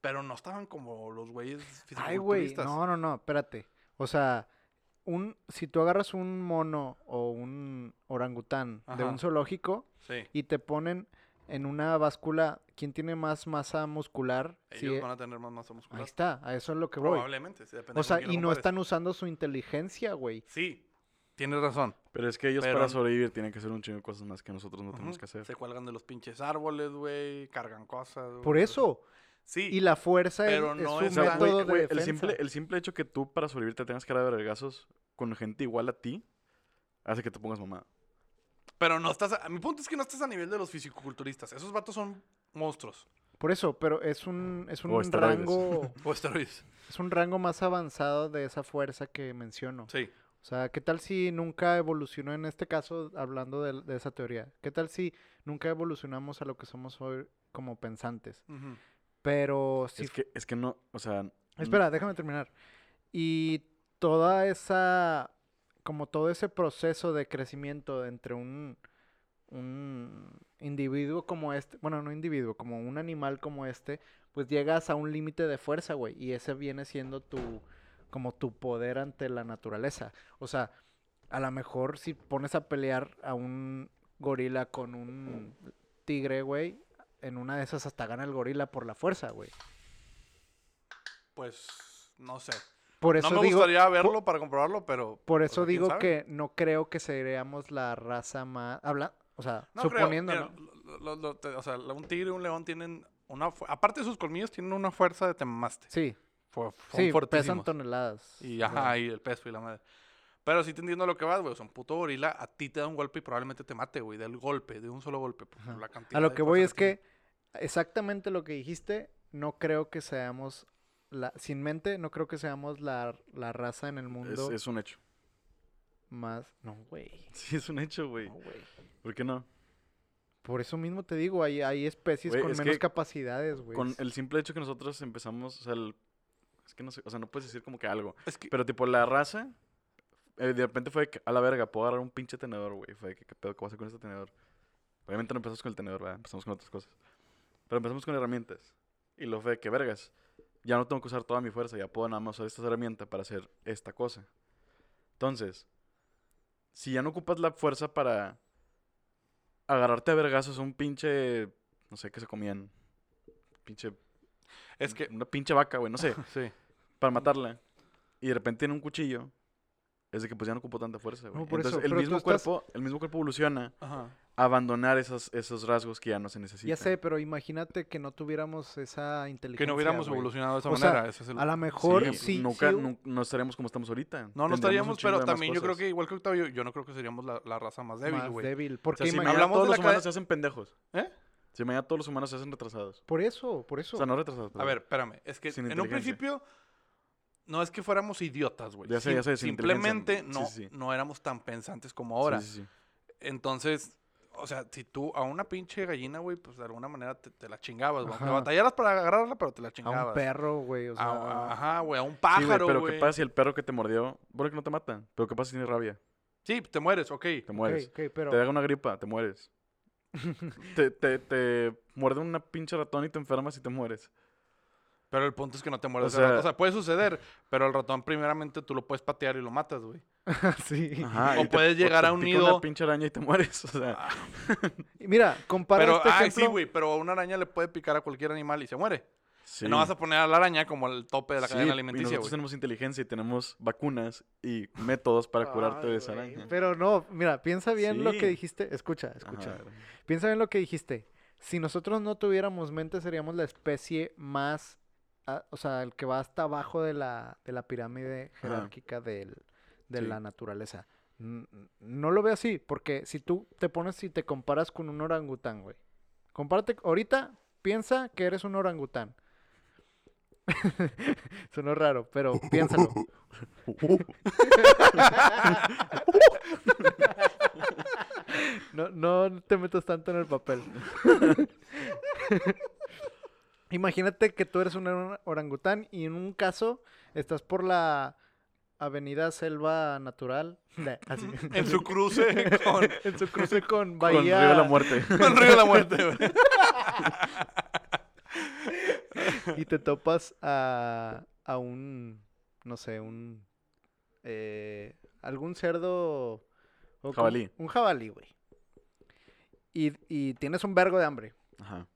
[SPEAKER 1] Pero no estaban como los güeyes
[SPEAKER 2] Ay, güey, no, no, no, espérate. O sea, un, si tú agarras un mono o un orangután de un zoológico
[SPEAKER 1] Sí.
[SPEAKER 2] y te ponen en una báscula, ¿quién tiene más masa muscular?
[SPEAKER 1] Ellos van a tener más masa
[SPEAKER 2] Ahí
[SPEAKER 1] muscular.
[SPEAKER 2] está, a eso es lo que voy.
[SPEAKER 1] Probablemente, sí, depende
[SPEAKER 2] O sea, y no
[SPEAKER 1] compares.
[SPEAKER 2] están usando su inteligencia, güey.
[SPEAKER 1] Sí, tienes razón.
[SPEAKER 3] Pero es que ellos
[SPEAKER 1] Pero
[SPEAKER 3] para sobrevivir tienen que hacer un chingo de cosas más que nosotros no tenemos que hacer.
[SPEAKER 1] Se cuelgan de los pinches árboles, güey, cargan cosas.
[SPEAKER 2] Por eso.
[SPEAKER 1] Sí,
[SPEAKER 2] Y la fuerza es,
[SPEAKER 1] Pero
[SPEAKER 2] es
[SPEAKER 1] no es
[SPEAKER 3] el,
[SPEAKER 2] defensa.
[SPEAKER 3] simple, el simple hecho que tú para sobrevivir te tengas que dar de vergazos con gente igual a ti hace que te pongas mamada.
[SPEAKER 1] pero no estás... A, mi punto es que no estás a nivel de los fisiculturistas. Esos vatos son monstruos.
[SPEAKER 2] Por eso, pero es un, es un rango,
[SPEAKER 1] O esteroides.
[SPEAKER 2] es un rango más avanzado de esa fuerza que menciono.
[SPEAKER 1] Sí.
[SPEAKER 2] O sea, ¿qué tal si nunca evolucionó en este caso, hablando de, de esa teoría? ¿Qué tal si nunca evolucionamos a lo que somos hoy como pensantes?
[SPEAKER 1] Ujú.
[SPEAKER 2] Pero si...
[SPEAKER 3] Es, que, es que no, o sea...
[SPEAKER 2] Espera, déjame terminar. Y toda esa... Como todo ese proceso de crecimiento entre un... Un individuo como este, bueno, no individuo, como un animal como este, pues llegas a un límite de fuerza, güey, y ese viene siendo tu, como tu poder ante la naturaleza. O sea, a lo mejor si pones a pelear a un gorila con un tigre, güey, en una de esas hasta gana el gorila por la fuerza, güey.
[SPEAKER 1] Pues, no sé.
[SPEAKER 2] Por eso
[SPEAKER 1] no me
[SPEAKER 2] digo,
[SPEAKER 1] gustaría verlo para comprobarlo, pero...
[SPEAKER 2] por
[SPEAKER 1] pues,
[SPEAKER 2] eso
[SPEAKER 1] ¿quién
[SPEAKER 2] digo
[SPEAKER 1] sabe?
[SPEAKER 2] que no creo que seríamos la raza más, habla, o sea,
[SPEAKER 1] No creo,
[SPEAKER 2] suponiendo,
[SPEAKER 1] mira,
[SPEAKER 2] ¿no?
[SPEAKER 1] lo- lo- lo- te- o sea, un tigre y un león tienen una... Aparte de sus colmillos, tienen una fuerza de te mamaste.
[SPEAKER 2] Sí,
[SPEAKER 1] Fu- Son
[SPEAKER 2] sí, pesan toneladas.
[SPEAKER 1] Y ajá, y el peso y la madre. Pero sí te entiendo lo que vas, güey. O sea, un puto gorila a ti te da un golpe y probablemente te mate, güey. Del golpe, de un solo golpe. por
[SPEAKER 2] Ajá.
[SPEAKER 1] la cantidad
[SPEAKER 2] A lo que voy es que exactamente lo que dijiste, no creo que seamos la, sin mente, no creo que seamos la, la raza en el
[SPEAKER 3] Es,
[SPEAKER 2] mundo
[SPEAKER 3] es un hecho.
[SPEAKER 2] más, no, güey.
[SPEAKER 3] Sí, es un hecho, güey.
[SPEAKER 2] No, güey.
[SPEAKER 3] ¿Por qué no?
[SPEAKER 2] Por eso mismo te digo, hay, hay especies con
[SPEAKER 3] es
[SPEAKER 2] menos capacidades, güey.
[SPEAKER 3] Con el simple hecho que nosotros empezamos, o sea, el- es que no sé, o sea, no puedes decir como que algo.
[SPEAKER 1] Es que,
[SPEAKER 3] Pero tipo, la raza, eh, de repente fue que, a la verga, puedo agarrar un pinche tenedor, güey. Fue que, ¿qué pedo? ¿Qué voy a hacer con este tenedor? Obviamente no empezamos con el tenedor, ¿verdad? Empezamos con otras cosas. Pero empezamos con herramientas. Y lo fue que, vergas, ya no tengo que usar toda mi fuerza, ya puedo nada más usar esta herramienta para hacer esta cosa. Entonces, si ya no ocupas la fuerza para agarrarte a vergazos a un pinche, no sé qué se comían, pinche,
[SPEAKER 1] es que,
[SPEAKER 3] una pinche vaca, güey, no sé
[SPEAKER 1] sí.
[SPEAKER 3] para matarla y de repente tiene un cuchillo, es de que pues ya no ocupo tanta fuerza, güey.
[SPEAKER 2] No, por
[SPEAKER 3] Entonces
[SPEAKER 2] eso,
[SPEAKER 3] el mismo
[SPEAKER 2] estás-
[SPEAKER 3] cuerpo, el mismo cuerpo evoluciona
[SPEAKER 1] Ajá.
[SPEAKER 3] a abandonar esos, esos rasgos que ya no se necesitan.
[SPEAKER 2] Ya sé, pero imagínate que no tuviéramos esa inteligencia.
[SPEAKER 1] Que no hubiéramos
[SPEAKER 2] güey.
[SPEAKER 1] evolucionado de esa
[SPEAKER 2] O sea,
[SPEAKER 1] manera. ese es el...
[SPEAKER 2] A lo mejor
[SPEAKER 3] Sí,
[SPEAKER 2] sí.
[SPEAKER 3] nunca,
[SPEAKER 2] sí-
[SPEAKER 3] nu- no estaríamos como estamos ahorita.
[SPEAKER 1] No, no estaríamos, pero también yo creo que, igual que Octavio, yo no creo que seríamos la, la raza más débil,
[SPEAKER 2] más
[SPEAKER 1] güey.
[SPEAKER 2] débil.
[SPEAKER 3] O
[SPEAKER 2] Porque
[SPEAKER 3] sea, si
[SPEAKER 2] imagina-
[SPEAKER 3] mañana
[SPEAKER 1] hablamos
[SPEAKER 3] todos
[SPEAKER 1] de la
[SPEAKER 3] los humanos se hacen pendejos.
[SPEAKER 1] ¿Eh?
[SPEAKER 3] Si mañana todos los humanos se hacen retrasados.
[SPEAKER 2] Por eso, por eso.
[SPEAKER 3] O sea, no retrasados.
[SPEAKER 1] A ver, espérame. Es que
[SPEAKER 3] Sin
[SPEAKER 1] en un principio no es que fuéramos idiotas, güey.
[SPEAKER 3] Ya sé,
[SPEAKER 1] Sim-
[SPEAKER 3] ya sé, sin
[SPEAKER 1] Simplemente no,
[SPEAKER 3] Sí, sí, sí.
[SPEAKER 1] no éramos tan pensantes como ahora.
[SPEAKER 3] Sí, sí, sí.
[SPEAKER 1] Entonces, o sea, si tú a una pinche gallina, güey, pues de alguna manera te, te la chingabas, güey. Batallaras para agarrarla, pero te la
[SPEAKER 2] a
[SPEAKER 1] chingabas.
[SPEAKER 2] un perro, güey. O sea,
[SPEAKER 1] A- ajá, güey, a un
[SPEAKER 3] Sí, güey,
[SPEAKER 1] pájaro,
[SPEAKER 3] pero. ¿qué pasa si el perro que te mordió, bueno que no te mata, pero qué pasa si tiene rabia?
[SPEAKER 1] Sí, te mueres, ok.
[SPEAKER 3] Te mueres.
[SPEAKER 2] pero...
[SPEAKER 3] Te da una gripa, te mueres. te, te, te muerde una pinche ratón y te enfermas y te mueres.
[SPEAKER 1] Pero el punto es que no te mueres.
[SPEAKER 3] O
[SPEAKER 1] de ratón.
[SPEAKER 3] sea-
[SPEAKER 1] o sea, puede suceder, pero el ratón primeramente tú lo puedes patear y lo matas, güey.
[SPEAKER 2] sí.
[SPEAKER 3] Ajá,
[SPEAKER 1] O
[SPEAKER 3] y te-
[SPEAKER 1] puedes llegar
[SPEAKER 3] te
[SPEAKER 1] a un
[SPEAKER 3] pica
[SPEAKER 1] nido-
[SPEAKER 3] una pinche araña y te mueres, o sea.
[SPEAKER 2] Y Mira, compara
[SPEAKER 1] Pero,
[SPEAKER 2] este
[SPEAKER 1] ay,
[SPEAKER 2] ejemplo.
[SPEAKER 1] sí, güey, pero una araña le puede picar a cualquier animal y se muere.
[SPEAKER 3] sí.
[SPEAKER 1] No vas a poner a la araña como el tope de la
[SPEAKER 3] Sí,
[SPEAKER 1] cadena
[SPEAKER 3] y
[SPEAKER 1] alimenticia,
[SPEAKER 3] nosotros
[SPEAKER 1] güey.
[SPEAKER 3] tenemos inteligencia y tenemos vacunas y métodos para curarte de
[SPEAKER 2] Ay,
[SPEAKER 3] esa
[SPEAKER 2] güey,
[SPEAKER 3] araña.
[SPEAKER 2] Pero no, mira, piensa bien lo que dijiste. Escucha, escucha. Piensa bien lo que dijiste. Si nosotros no tuviéramos mente, seríamos la especie más, o sea, el que va hasta abajo de la, de la pirámide jerárquica del- de
[SPEAKER 3] Sí.
[SPEAKER 2] la naturaleza. No lo veo así, porque si tú te pones y te comparas con un orangután, güey. Compárate, ahorita piensa que eres un orangután. Sonó raro, pero piénsalo. No, no te metas tanto en el papel. Imagínate que tú eres un orang- orangután y en un caso estás por la avenida Selva Natural. Así.
[SPEAKER 1] En su cruce con,
[SPEAKER 2] en su cruce con
[SPEAKER 3] Con
[SPEAKER 2] Bahía.
[SPEAKER 3] Río de la Muerte.
[SPEAKER 1] con Río de la Muerte, güey.
[SPEAKER 2] y te topas a, a un, no sé, un, eh, algún cerdo. o
[SPEAKER 3] Jabalí.
[SPEAKER 2] Un jabalí, güey. Y, y tienes un vergo de hambre.
[SPEAKER 3] Ajá.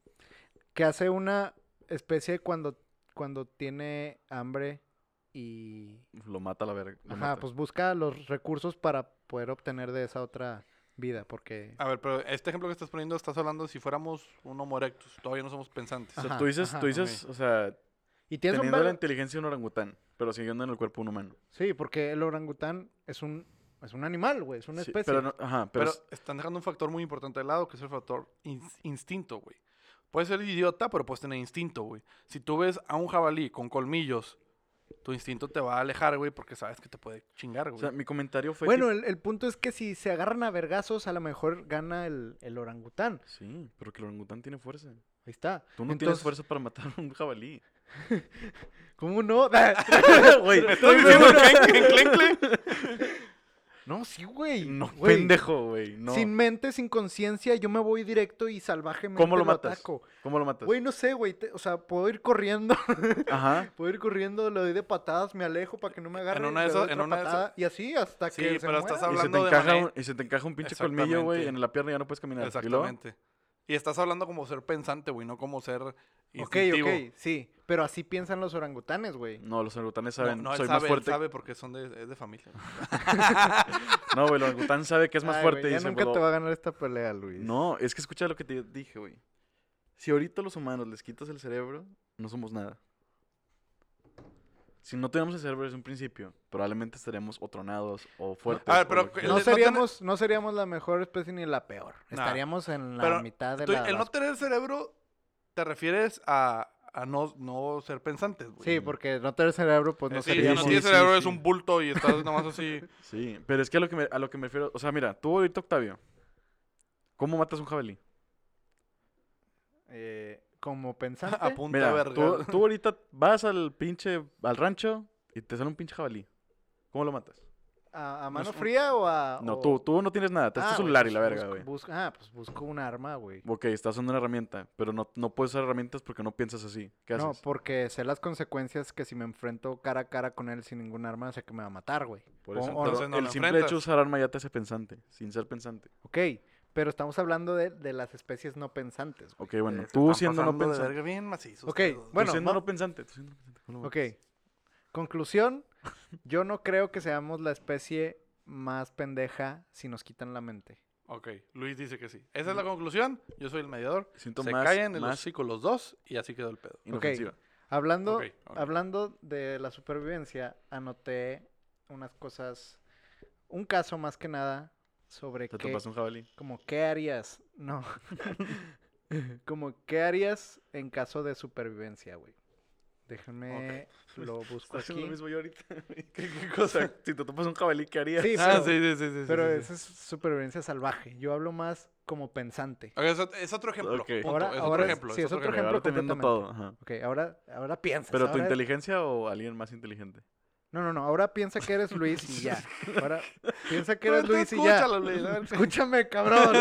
[SPEAKER 2] Que hace una especie cuando, cuando tiene hambre y...
[SPEAKER 3] Lo mata a la verga.
[SPEAKER 2] Ajá,
[SPEAKER 3] mata.
[SPEAKER 2] pues busca los recursos para poder obtener de esa otra vida, porque...
[SPEAKER 1] A ver, pero este ejemplo que estás poniendo, estás hablando de si fuéramos un Homo erectus. Todavía no somos pensantes.
[SPEAKER 3] O sea,
[SPEAKER 2] Ajá,
[SPEAKER 3] tú dices,
[SPEAKER 2] ajá,
[SPEAKER 3] tú dices, o sea,
[SPEAKER 2] Y tienes un
[SPEAKER 3] teniendo la inteligencia de un orangután, pero siguiendo en el cuerpo de un humano.
[SPEAKER 2] Sí, porque el orangután es un, es un animal, güey, es una
[SPEAKER 3] Sí,
[SPEAKER 2] especie.
[SPEAKER 3] pero no- ajá, pero,
[SPEAKER 1] Pero
[SPEAKER 3] es-
[SPEAKER 1] están dejando un factor muy importante de lado, que es el factor ins- instinto, güey. Puedes ser idiota, pero puedes tener instinto, güey. Si tú ves a un jabalí con colmillos, tu instinto te va a alejar, güey, porque sabes que te puede chingar,
[SPEAKER 3] o
[SPEAKER 1] güey.
[SPEAKER 3] sea, mi comentario fue
[SPEAKER 2] Bueno,
[SPEAKER 3] que-
[SPEAKER 2] el, el punto es que si se agarran a vergazos, a lo mejor gana el, el orangután.
[SPEAKER 3] Sí, pero que el orangután tiene fuerza.
[SPEAKER 2] Ahí está.
[SPEAKER 3] Tú no tienes fuerza para matar a un jabalí.
[SPEAKER 2] ¿Cómo no?
[SPEAKER 3] Güey,
[SPEAKER 1] ¿Me estás diciendo que en Clenkle?
[SPEAKER 2] No, sí, güey.
[SPEAKER 3] no,
[SPEAKER 2] güey.
[SPEAKER 3] pendejo, güey. No.
[SPEAKER 2] Sin mente, sin conciencia, yo me voy directo y salvajemente
[SPEAKER 3] ¿Cómo lo matas?
[SPEAKER 2] ataco.
[SPEAKER 3] ¿Cómo lo matas?
[SPEAKER 2] Güey, no sé, güey. te- O sea, puedo ir corriendo,
[SPEAKER 3] Ajá.
[SPEAKER 2] puedo ir corriendo, le doy de patadas, me alejo para que no me agarre.
[SPEAKER 1] una de
[SPEAKER 2] le doy
[SPEAKER 1] esas- en una de esas-
[SPEAKER 2] patada, Y así hasta
[SPEAKER 1] Sí,
[SPEAKER 2] que se
[SPEAKER 1] pero estás
[SPEAKER 2] muera.
[SPEAKER 3] Y se, te
[SPEAKER 1] hablando de
[SPEAKER 3] encaja
[SPEAKER 1] manera-
[SPEAKER 3] un, y se te encaja un pinche colmillo, güey, en la pierna y ya no puedes caminar.
[SPEAKER 1] Exactamente. Y estás hablando como ser pensante, güey, no como ser instintivo.
[SPEAKER 2] ok, sí. Pero así piensan los orangutanes, güey.
[SPEAKER 3] No, los orangutanes
[SPEAKER 1] No,
[SPEAKER 3] saben,
[SPEAKER 1] no, él
[SPEAKER 3] soy
[SPEAKER 1] sabe,
[SPEAKER 3] más
[SPEAKER 1] él
[SPEAKER 3] fuerte.
[SPEAKER 1] sabe porque son de, es de familia.
[SPEAKER 3] No, güey, el orangután sabe que es más
[SPEAKER 2] Ay,
[SPEAKER 3] fuerte
[SPEAKER 2] güey,
[SPEAKER 3] y
[SPEAKER 2] ya
[SPEAKER 3] dice,
[SPEAKER 2] nunca
[SPEAKER 3] "Bueno,
[SPEAKER 2] te va a ganar esta pelea, Luis.
[SPEAKER 3] No, es que escucha lo que te dije, güey. Si ahorita a los humanos les quitas el cerebro, no somos nada. Si no tuviéramos el cerebro desde un principio, probablemente estaríamos o tronados o fuertes.
[SPEAKER 1] A ver,
[SPEAKER 3] o
[SPEAKER 1] pero el
[SPEAKER 2] No
[SPEAKER 1] no
[SPEAKER 2] seríamos, no seríamos la mejor especie ni la peor.
[SPEAKER 1] Nah.
[SPEAKER 2] Estaríamos en la
[SPEAKER 1] Pero
[SPEAKER 2] mitad de
[SPEAKER 1] Tú-
[SPEAKER 2] la...
[SPEAKER 1] el no tener cerebro, te refieres a, a no, no ser pensantes, güey.
[SPEAKER 2] Sí, porque no tener cerebro, pues no
[SPEAKER 1] Eh, sí, si
[SPEAKER 2] seríamos...
[SPEAKER 1] no tienes
[SPEAKER 3] sí,
[SPEAKER 1] cerebro,
[SPEAKER 3] sí,
[SPEAKER 1] es un bulto y estás nomás así.
[SPEAKER 3] Sí, pero es que a lo que, me, a lo que me refiero... O sea, mira, tú ahorita, Octavio, ¿cómo matas un jabalí?
[SPEAKER 2] eh, como pensante.
[SPEAKER 1] a punta
[SPEAKER 3] Mira,
[SPEAKER 1] verga.
[SPEAKER 3] tú, tú ahorita vas al pinche... al rancho y te sale un pinche jabalí. ¿Cómo lo matas?
[SPEAKER 2] ¿A, a mano fría o a...?
[SPEAKER 3] No,
[SPEAKER 2] o-
[SPEAKER 3] tú, tú no tienes nada, te
[SPEAKER 2] Ah,
[SPEAKER 3] tu celular y la verga, güey.
[SPEAKER 2] ah, pues busco un arma, güey.
[SPEAKER 3] Ok, estás usando una herramienta, pero no, no puedes usar herramientas porque no piensas así. ¿Qué haces?
[SPEAKER 2] No, porque sé las consecuencias que si me enfrento cara a cara con él sin ningún arma, sé que me va a matar, güey.
[SPEAKER 3] Por
[SPEAKER 2] o-
[SPEAKER 3] eso,
[SPEAKER 2] o-
[SPEAKER 1] Entonces no
[SPEAKER 3] el simple
[SPEAKER 1] enfrentas.
[SPEAKER 3] hecho de usar arma ya te hace pensante, sin ser pensante.
[SPEAKER 2] Ok, pero estamos hablando de, de las especies no pensantes. güey.
[SPEAKER 3] Ok, bueno, tú siendo no
[SPEAKER 1] de
[SPEAKER 3] pensante.
[SPEAKER 1] verga bien macizos
[SPEAKER 2] Ok.
[SPEAKER 3] Tú
[SPEAKER 2] bueno,
[SPEAKER 3] siendo no pensante. tú siendo no pensante, ¿cómo lo
[SPEAKER 2] Ok. Conclusión, yo no creo que seamos la especie más pendeja si nos quitan la mente.
[SPEAKER 1] Ok, Luis dice que sí. Esa es la conclusión. Yo soy el mediador.
[SPEAKER 3] Siento
[SPEAKER 1] Se
[SPEAKER 3] más,
[SPEAKER 1] callan en los
[SPEAKER 3] más
[SPEAKER 1] hocico los dos y así quedó el pedo.
[SPEAKER 3] inofensiva.
[SPEAKER 2] Hablando, hablando de la supervivencia, anoté unas cosas, un caso más que nada sobre
[SPEAKER 3] Te
[SPEAKER 2] qué,
[SPEAKER 3] topas un jabalí.
[SPEAKER 2] como qué harías, no, como qué harías en caso de supervivencia, güey. Déjenme, lo busco aquí.
[SPEAKER 3] lo mismo yo ahorita. ¿Qué, qué cosa? si te topas un jabalí, ¿qué harías?
[SPEAKER 2] Sí,
[SPEAKER 1] Ah,
[SPEAKER 2] pero,
[SPEAKER 1] sí, sí, sí, sí,
[SPEAKER 2] pero
[SPEAKER 1] sí, sí.
[SPEAKER 2] esa es supervivencia salvaje. Yo hablo más como pensante.
[SPEAKER 1] Es, ot- es otro ejemplo.
[SPEAKER 2] Ahora-
[SPEAKER 1] es
[SPEAKER 2] ahora
[SPEAKER 1] otro ejemplo.
[SPEAKER 2] sí, es otro
[SPEAKER 3] Ok,
[SPEAKER 2] ejemplo
[SPEAKER 3] ahora teniendo todo.
[SPEAKER 2] completamente.
[SPEAKER 3] ajá.
[SPEAKER 2] Ok, ahora, ahora piensas.
[SPEAKER 3] Pero tu inteligencia o alguien más inteligente.
[SPEAKER 2] No, no, no. Ahora piensa que eres Luis y ya. Ahora piensa que eres Luis y ya.
[SPEAKER 1] escúchalo, Luis.
[SPEAKER 2] Escúchame, cabrón.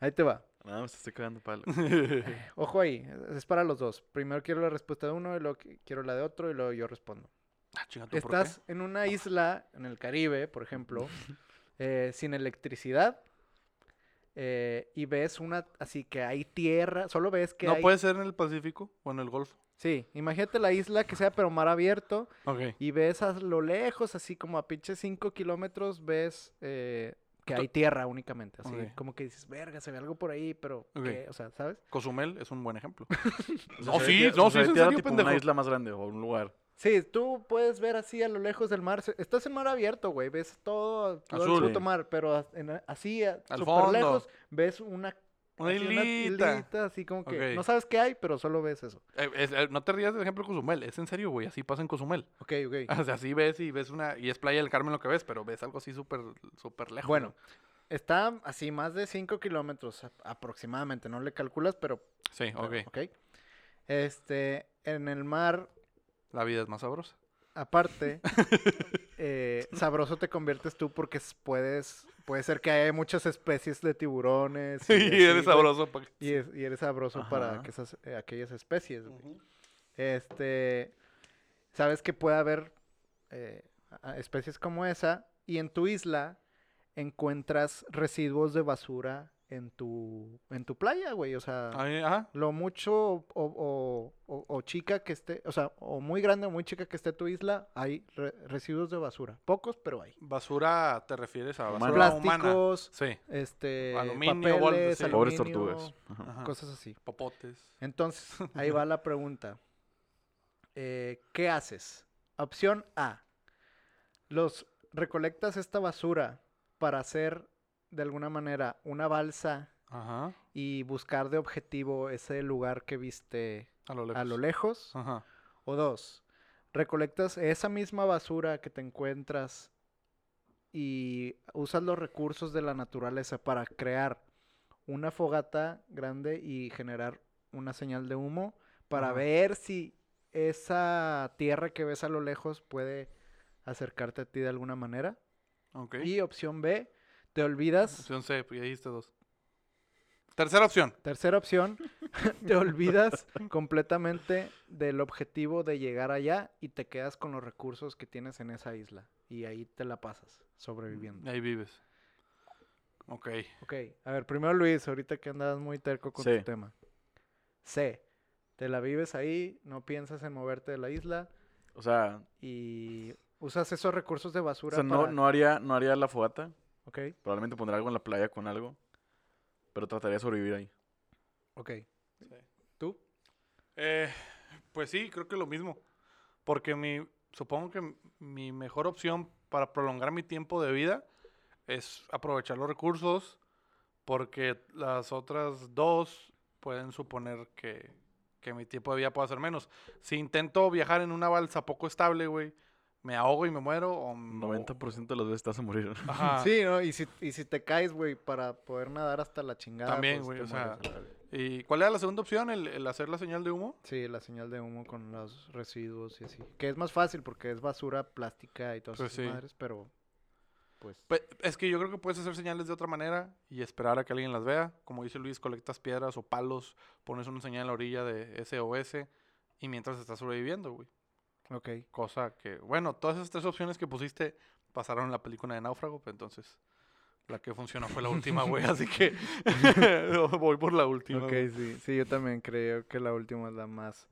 [SPEAKER 2] Ahí te va.
[SPEAKER 3] Nada más te estoy cagando palo.
[SPEAKER 2] Ojo ahí. Es para los dos. Primero quiero la respuesta de uno y luego qui- quiero la de otro y luego yo respondo.
[SPEAKER 1] Ah, chinga, ¿tú por qué?
[SPEAKER 2] Estás en una isla en el Caribe, por ejemplo, eh, sin electricidad. eh, y ves una, así que hay tierra, solo ves que
[SPEAKER 1] ¿No
[SPEAKER 2] hay...
[SPEAKER 1] puede ser en el Pacífico o en el Golfo?
[SPEAKER 2] Sí, imagínate la isla que sea pero mar abierto
[SPEAKER 1] Ok.
[SPEAKER 2] y ves a lo lejos, así como a pinches 5 kilómetros, ves eh, que hay tierra únicamente, así como que dices, verga, se ve algo por ahí, pero. ¿qué? O sea, ¿sabes?
[SPEAKER 1] Cozumel es un buen ejemplo. No, sí, no, sí, es en
[SPEAKER 3] tierra
[SPEAKER 1] serio,
[SPEAKER 3] tipo
[SPEAKER 1] pendejo.
[SPEAKER 3] una isla más grande o un lugar.
[SPEAKER 2] Sí, tú puedes ver así a lo lejos del mar. Estás en mar abierto, güey. Ves todo, todo
[SPEAKER 1] Azul.
[SPEAKER 2] el puto
[SPEAKER 3] Sí.
[SPEAKER 2] mar. Pero en así, súper lejos, ves una...
[SPEAKER 1] Una
[SPEAKER 2] así
[SPEAKER 1] islita,
[SPEAKER 2] así como que... No sabes qué hay, pero solo ves eso.
[SPEAKER 1] Eh, es- eh, no te rías del ejemplo de Cozumel, es en serio, güey, así pasa en Cozumel.
[SPEAKER 2] Ok, ok.
[SPEAKER 1] O sea, así ves y ves una, y es Playa del Carmen lo que ves, pero ves algo así súper, súper lejos.
[SPEAKER 2] Bueno, está así más de 5 kilómetros aproximadamente. No le calculas, pero...
[SPEAKER 1] Sí,
[SPEAKER 2] pero,
[SPEAKER 1] ok.
[SPEAKER 2] Este, en el mar,
[SPEAKER 1] La vida es más sabrosa.
[SPEAKER 2] Aparte, eh, sabroso te conviertes tú porque puedes... Puede ser que haya muchas especies de tiburones.
[SPEAKER 1] Y
[SPEAKER 2] así,
[SPEAKER 1] eres sabroso. pa' que-
[SPEAKER 2] Y, es- y eres sabroso para que esas, eh, aquellas especies. Este, sabes que puede haber eh, especies como esa y en tu isla encuentras residuos de basura en tu en tu playa, güey. O sea,
[SPEAKER 1] Ahí, ajá.
[SPEAKER 2] lo mucho o, o- o- chica que esté, o sea, o muy grande o muy chica que esté tu isla, hay re- residuos de basura. Pocos, pero hay.
[SPEAKER 1] Basura, ¿te refieres a basura
[SPEAKER 3] humana?
[SPEAKER 2] Plásticos,
[SPEAKER 1] Sí,
[SPEAKER 2] este,
[SPEAKER 1] Aluminio,
[SPEAKER 2] papeles,
[SPEAKER 1] sí.
[SPEAKER 3] Pobres tortugas. Ajá.
[SPEAKER 1] ajá.
[SPEAKER 2] cosas así.
[SPEAKER 1] popotes.
[SPEAKER 2] Entonces, ahí va la pregunta. Eh, ¿Qué haces? Opción A. Los recolectas esta basura para hacer de alguna manera una balsa
[SPEAKER 1] Ajá.
[SPEAKER 2] y buscar de objetivo ese lugar que viste
[SPEAKER 1] A lo lejos.
[SPEAKER 2] a lo lejos.
[SPEAKER 1] Ajá.
[SPEAKER 2] O dos, recolectas esa misma basura que te encuentras y usas los recursos de la naturaleza para crear una fogata grande y generar una señal de humo para
[SPEAKER 1] Ajá.
[SPEAKER 2] ver si esa tierra que ves a lo lejos puede acercarte a ti de alguna manera.
[SPEAKER 1] Ok.
[SPEAKER 2] Y opción B, te olvidas.
[SPEAKER 1] Opción C, pues ya dijiste dos. Tercera opción.
[SPEAKER 2] Tercera opción, te olvidas completamente del objetivo de llegar allá y te quedas con los recursos que tienes en esa isla. Y ahí te la pasas sobreviviendo.
[SPEAKER 1] Ahí vives. Ok.
[SPEAKER 2] Ok, a ver, primero Luis, ahorita que andas muy terco con
[SPEAKER 3] Sí.
[SPEAKER 2] tu tema. C, te la vives ahí, no piensas en moverte de la isla
[SPEAKER 3] O sea,
[SPEAKER 2] y usas esos recursos de
[SPEAKER 3] o
[SPEAKER 2] basura
[SPEAKER 3] sea, no,
[SPEAKER 2] para...
[SPEAKER 3] no, haría, no haría la fogata.
[SPEAKER 2] Ok,
[SPEAKER 3] Probablemente pondría algo en la playa con algo. Pero trataría de sobrevivir ahí.
[SPEAKER 2] ok.
[SPEAKER 1] Eh, pues sí, creo que lo mismo. Porque mi, supongo que mi mejor opción para prolongar mi tiempo de vida es aprovechar los recursos. Porque las otras dos pueden suponer que, que mi tiempo de vida pueda ser menos. Si intento viajar en una balsa poco estable, güey, me ahogo y me muero. O me-
[SPEAKER 3] 90% de las veces vas a morir.
[SPEAKER 1] Ajá.
[SPEAKER 2] Sí, ¿no? Y si, y si te caes, güey, para poder nadar hasta la chingada.
[SPEAKER 1] También,
[SPEAKER 2] pues,
[SPEAKER 1] güey,
[SPEAKER 2] te
[SPEAKER 1] o sea,
[SPEAKER 2] mueres.
[SPEAKER 1] ¿Y cuál era la segunda opción? ¿El, el hacer la señal de humo?
[SPEAKER 2] Sí, la señal de humo con los residuos y así. Que es más fácil porque es basura plástica y todas
[SPEAKER 1] Pues
[SPEAKER 2] esas
[SPEAKER 1] sí.
[SPEAKER 2] madres, pero pues
[SPEAKER 1] Es que yo creo que puedes hacer señales de otra manera y esperar a que alguien las vea. Como dice Luis, colectas piedras o palos, pones una señal en la orilla de SOS y mientras estás sobreviviendo, güey.
[SPEAKER 2] ok.
[SPEAKER 1] Cosa que, bueno, todas esas tres opciones que pusiste pasaron en la película de Náufrago, pero entonces la que funcionó fue la última, güey. Así que voy por la última.
[SPEAKER 2] Ok, sí, sí, yo también creo que la última es la más.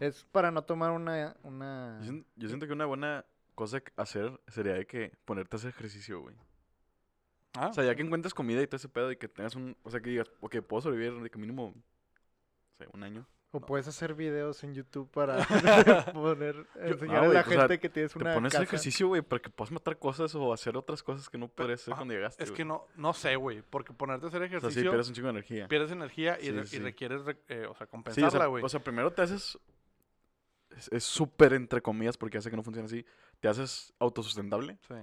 [SPEAKER 2] Es para no tomar una, una...
[SPEAKER 3] Yo, sien- yo siento que una buena cosa que hacer sería de que ponerte a hacer ejercicio, güey.
[SPEAKER 1] Ah,
[SPEAKER 3] O sea, ya que encuentres comida y todo ese pedo y que tengas un... O sea, que digas, ok, puedo sobrevivir de que mínimo... O sea, un año.
[SPEAKER 2] O puedes hacer videos en YouTube para poner,
[SPEAKER 3] Ah,
[SPEAKER 2] enseñarle a la
[SPEAKER 3] o sea,
[SPEAKER 2] gente que tienes
[SPEAKER 3] Te
[SPEAKER 2] una
[SPEAKER 3] pones hacer
[SPEAKER 2] casa.
[SPEAKER 3] ejercicio, güey, para que puedas matar cosas o hacer otras cosas que no podrías hacer
[SPEAKER 1] ajá,
[SPEAKER 3] cuando llegaste,
[SPEAKER 1] es que no, no sé, güey, porque ponerte a hacer
[SPEAKER 3] O sea,
[SPEAKER 1] ejercicio
[SPEAKER 3] sí, pierdes un chingo de energía.
[SPEAKER 1] pierdes energía y,
[SPEAKER 3] Sí,
[SPEAKER 1] re-
[SPEAKER 3] sí,
[SPEAKER 1] y
[SPEAKER 3] sí.
[SPEAKER 1] requieres, re- eh, o sea,
[SPEAKER 3] Sí, o
[SPEAKER 1] compensarla,
[SPEAKER 3] sea,
[SPEAKER 1] güey.
[SPEAKER 3] o sea, primero te haces... es- súper entre comillas porque ya sé que no funciona así. Te haces autosustentable
[SPEAKER 1] sí.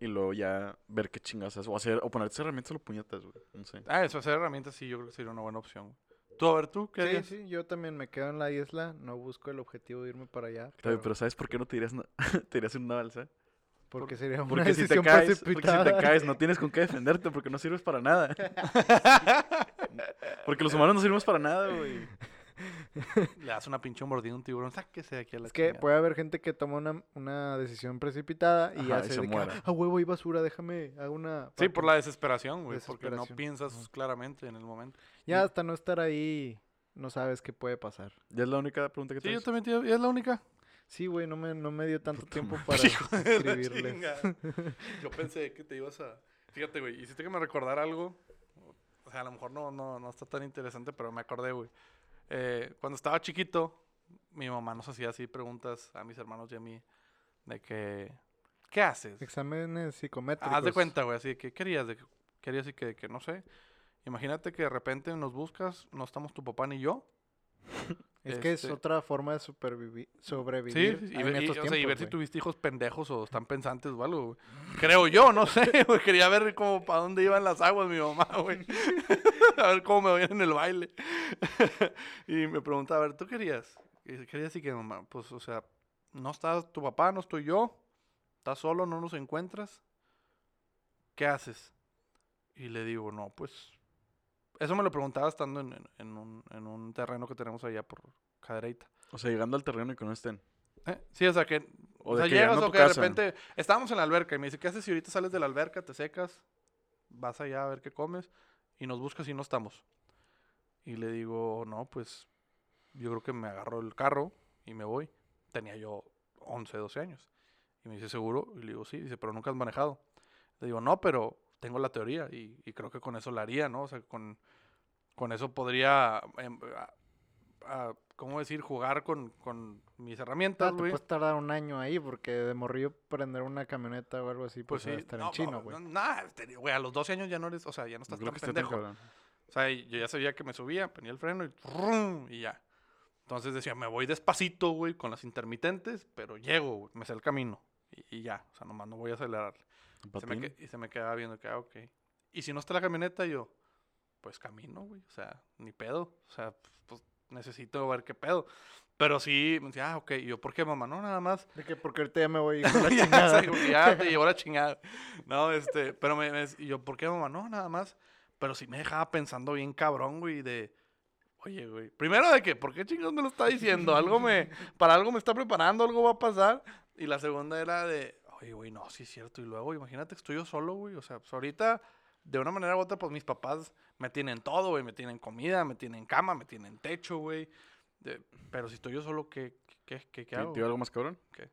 [SPEAKER 3] y luego ya ver qué chingas haces. O hacer, o ponerte herramientas a los puñetas, güey. No sé.
[SPEAKER 1] Ah, eso, hacer herramientas sí, yo creo que sería una buena opción. güey. Tú, a ver, tú, ¿qué
[SPEAKER 2] Sí,
[SPEAKER 1] harías?
[SPEAKER 2] sí, yo también me quedo en la isla, no busco el objetivo de irme para allá.
[SPEAKER 3] Pero ¿sabes por qué no te irías, na- te irías en una balsa?
[SPEAKER 2] porque sería una
[SPEAKER 3] Porque si, te
[SPEAKER 2] decisión
[SPEAKER 3] caes, porque si te caes no tienes con qué defenderte porque no sirves para nada. porque los humanos no sirvemos para nada, güey.
[SPEAKER 1] Le das una pinche mordida a un tiburón, sáquese de aquí a la
[SPEAKER 2] Es que
[SPEAKER 1] chingada.
[SPEAKER 2] puede haber gente que toma una, una decisión precipitada y
[SPEAKER 3] Ajá, y
[SPEAKER 2] hace
[SPEAKER 3] se
[SPEAKER 2] de que,
[SPEAKER 3] muera.
[SPEAKER 2] ah, huevo y basura, déjame, hago una...
[SPEAKER 1] Sí, por la desesperación, güey, porque no
[SPEAKER 2] Desesperación.
[SPEAKER 1] piensas claramente en el momento.
[SPEAKER 2] Ya hasta no estar ahí, no sabes qué puede pasar.
[SPEAKER 3] ¿Ya es la única pregunta que
[SPEAKER 1] Sí, yo también, tío, y es la única.
[SPEAKER 2] Sí, güey, no me, no me dio tanto
[SPEAKER 3] Puta
[SPEAKER 2] tiempo
[SPEAKER 3] madre.
[SPEAKER 2] para
[SPEAKER 1] Hijo de la
[SPEAKER 2] escribirle.
[SPEAKER 1] chingada. Yo pensé que te ibas a... Fíjate, güey, hiciste que me recordara algo. O sea, a lo mejor no, no, no está tan interesante, pero me acordé, güey. Eh, cuando estaba chiquito, mi mamá nos hacía así preguntas a mis hermanos y a mí de que... ¿Qué haces?
[SPEAKER 2] Exámenes psicométricos.
[SPEAKER 1] Haz de cuenta, güey, así de que querías, de que querías y que, que no sé. Imagínate que de repente nos buscas, no estamos tu papá ni yo.
[SPEAKER 2] Es que es
[SPEAKER 1] Este-
[SPEAKER 2] otra forma de
[SPEAKER 1] Sí,
[SPEAKER 2] sobrevivir
[SPEAKER 1] sí, y,
[SPEAKER 2] en
[SPEAKER 1] ver, y-
[SPEAKER 2] estos
[SPEAKER 1] o sea, y
[SPEAKER 2] tiempos,
[SPEAKER 1] ver si tuviste hijos pendejos o están pensantes o algo, güey. Creo yo, no sé, güey. Quería ver como para dónde iban las aguas mi mamá, güey. a ver cómo me veían en el baile. y me preguntaba, a ver, ¿tú querías? Y dice, quería así que, mamá, pues, o sea, no está tu papá, no estoy yo. Estás solo, no nos encuentras. ¿Qué haces? Y le digo, no, pues... Eso me lo preguntaba estando en, en- en un, en un terreno que tenemos allá por Cadereyta.
[SPEAKER 3] O sea, llegando al terreno y que no estén.
[SPEAKER 1] ¿Eh? Sí, o sea que,
[SPEAKER 3] O
[SPEAKER 1] o sea,
[SPEAKER 3] que
[SPEAKER 1] llegas o que de
[SPEAKER 3] casa.
[SPEAKER 1] repente estábamos en la alberca y me dice, ¿qué haces si ahorita sales de la alberca, te secas, vas allá a ver qué comes y nos buscas y no estamos? Y le digo, no, pues yo creo que me agarro el carro y me voy. Tenía yo 11, 12 años. Y me dice, ¿seguro? Y le digo, sí. Dice, pero nunca has manejado. Le digo, no, pero tengo la teoría y, creo que con eso la haría, ¿no? O sea, con, con eso podría, em, a- ¿cómo decir? Jugar con, con mis herramientas,
[SPEAKER 2] Ah, te
[SPEAKER 1] güey.
[SPEAKER 2] puedes tardar un año ahí porque de morrillo prender una camioneta o algo así,
[SPEAKER 1] Pues
[SPEAKER 2] pues,
[SPEAKER 1] sí,
[SPEAKER 2] estar
[SPEAKER 1] no,
[SPEAKER 2] en chino,
[SPEAKER 1] no,
[SPEAKER 2] güey.
[SPEAKER 1] no, te- güey, a los 12 años ya no eres, o sea, ya no
[SPEAKER 3] No
[SPEAKER 1] estás
[SPEAKER 3] creo
[SPEAKER 1] tan
[SPEAKER 3] tan
[SPEAKER 1] pendejo.
[SPEAKER 3] cabrón.
[SPEAKER 1] O sea, yo ya sabía que me subía, ponía el freno y, ¡rum! y ya. Entonces decía, me voy despacito, güey, con las intermitentes, pero llego, güey, me sé el camino. Y, y ya, o sea, nomás no voy a acelerar.
[SPEAKER 3] ¿En
[SPEAKER 1] Se me que- y se me quedaba viendo que, ah, ok. Y si no está la camioneta, yo, pues camino, güey. O sea, ni pedo. O sea, pues necesito ver qué pedo. Pero sí, me decía, ah, ok. Y yo, ¿por qué, mamá? No, nada más.
[SPEAKER 2] De que porque ahorita ya me voy con la
[SPEAKER 1] ya,
[SPEAKER 2] chingada.
[SPEAKER 1] güey, ya te llevó la chingada. No, este, pero me, me- y yo, ¿por qué, mamá? No, nada más. Pero sí me dejaba pensando bien cabrón, güey, de, oye, güey, primero de que, ¿por qué chingados me lo está diciendo? Algo me, para algo me está preparando, algo va a pasar. Y la segunda era de, oye, güey, no, sí es cierto. Y luego, imagínate que estoy yo solo, güey. O sea, pues ahorita, de una manera u otra, pues mis papás me tienen todo, güey. Me tienen comida, me tienen cama, me tienen techo, güey. Pero si estoy yo solo, ¿qué, qué, qué, qué
[SPEAKER 3] ¿Te-
[SPEAKER 1] hago?
[SPEAKER 3] te digo algo más cabrón?
[SPEAKER 1] ¿Qué?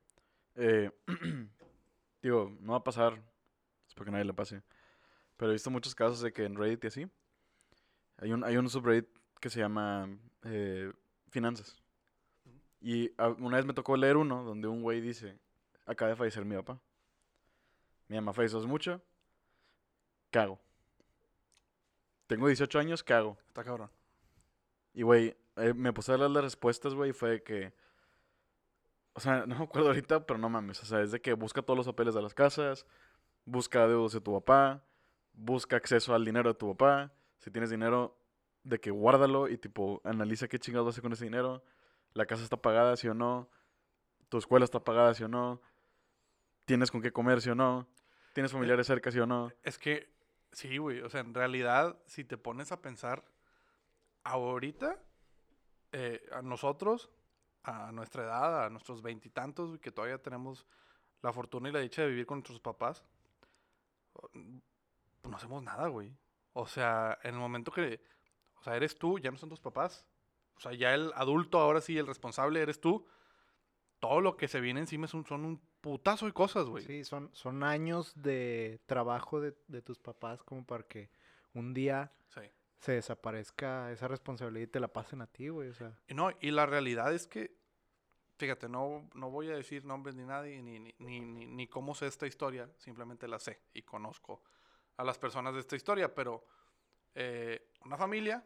[SPEAKER 3] Eh, digo, no va a pasar. Espero que nadie le pase. Pero he visto muchos casos de que en Reddit y así. Hay un, hay un subreddit que se llama eh, Finanzas. Y una vez me tocó leer uno donde un güey dice: Acaba de fallecer mi papá. Mi mamá falleció mucho. ¿Qué hago? Tengo 18 años, ¿qué hago?
[SPEAKER 1] Está cabrón.
[SPEAKER 3] Y, güey, eh, me puse a leer las respuestas, güey, y fue de que... O sea, no me acuerdo ahorita, pero no mames. O sea, es de que busca todos los papeles de las casas, busca deudas de tu papá, busca acceso al dinero de tu papá. Si tienes dinero, de que guárdalo y, tipo, analiza qué chingados vas a hacer con ese dinero. La casa está pagada, sí o no. Tu escuela está pagada, sí o no. Tienes con qué comer, sí o no. Tienes familiares cerca, sí o no.
[SPEAKER 1] Es que, sí, güey. O sea, en realidad, si te pones a pensar, ahorita, eh, a nosotros, a nuestra edad, a nuestros veintitantos, que todavía tenemos la fortuna y la dicha de vivir con nuestros papás, no hacemos nada, güey. O sea, en el momento que, o sea, eres tú, ya no son tus papás. O sea, ya el adulto, ahora sí, el responsable eres tú. Todo lo que se viene encima es un, son un putazo de cosas, güey.
[SPEAKER 2] Sí, son, son años de trabajo de, de tus papás como para que un día
[SPEAKER 1] Sí.
[SPEAKER 2] se desaparezca esa responsabilidad y te la pasen a ti, güey. O sea,
[SPEAKER 1] Y no, y la realidad es que, fíjate, no, no voy a decir nombres ni nadie, ni, ni, ni, ni, ni cómo sé esta historia, simplemente la sé y conozco a las personas de esta historia, pero eh, una familia,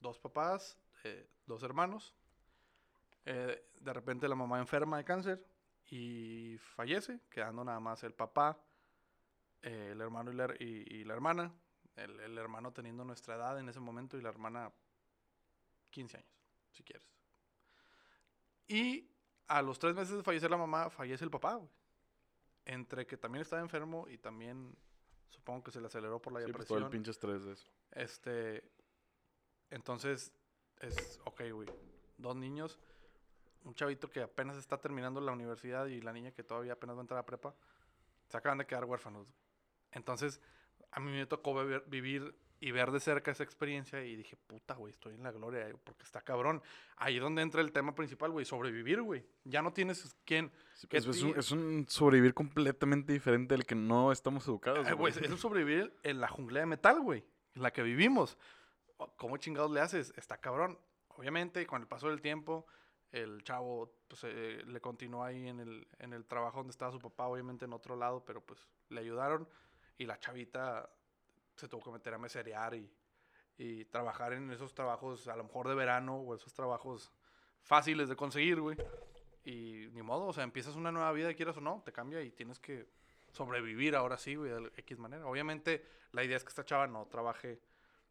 [SPEAKER 1] dos papás, eh, dos hermanos, eh, de repente la mamá enferma de cáncer y fallece, quedando nada más el papá, eh, el hermano y la, her- y- y la hermana, el, el hermano teniendo nuestra edad en ese momento y la hermana 15 años, si quieres. Y a los tres meses de fallecer la mamá, fallece el papá, güey. Entre que también estaba enfermo y también supongo que se le aceleró por la
[SPEAKER 3] Sí, pues todo el
[SPEAKER 1] depresión.
[SPEAKER 3] pinche estrés de eso.
[SPEAKER 1] Este, entonces, es, ok, güey. dos niños, un chavito que apenas está terminando la universidad y la niña que todavía apenas va a entrar a prepa, se acaban de quedar huérfanos. Entonces, a mí me tocó beber- vivir y ver de cerca esa experiencia y dije, puta, güey, estoy en la gloria, eh, porque está cabrón. Ahí es donde entra el tema principal, güey, sobrevivir, güey. Ya no tienes quién...
[SPEAKER 3] Sí, pues, es, un, es un sobrevivir completamente diferente del que no estamos educados.
[SPEAKER 1] Güey,
[SPEAKER 3] güey.
[SPEAKER 1] es un sobrevivir en la jungla de metal, güey, en la que vivimos. ¿Cómo chingados le haces? Está cabrón. Obviamente, con el paso del tiempo, el chavo pues, eh, le continuó ahí en el, en el trabajo donde estaba su papá, obviamente en otro lado, pero pues le ayudaron. Y la chavita se tuvo que meter a meserear y, y trabajar en esos trabajos, a lo mejor de verano, o esos trabajos fáciles de conseguir, güey. Y ni modo, o sea, empiezas una nueva vida, quieras o no, te cambia y tienes que sobrevivir ahora sí, güey, de X manera. Obviamente, la idea es que esta chava no trabaje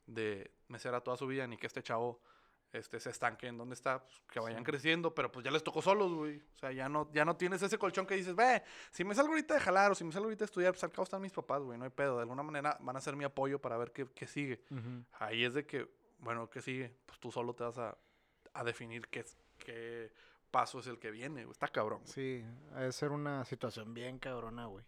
[SPEAKER 1] de mesera toda su vida, ni que este chavo este, se estanque en donde está, pues, que vayan creciendo, pero pues ya les tocó solos, güey. O sea, ya no, ya no tienes ese colchón que dices, ve, si me salgo ahorita de jalar o si me salgo ahorita de estudiar, pues al cabo están mis papás, güey, no hay pedo. De alguna manera van a ser mi apoyo para ver qué, qué sigue. Ahí es de que, bueno, ¿qué sigue? Pues tú solo te vas a, a definir qué, qué paso es el que viene, güey. Está cabrón. güey.
[SPEAKER 2] Sí, ha de ser una situación bien cabrona, güey.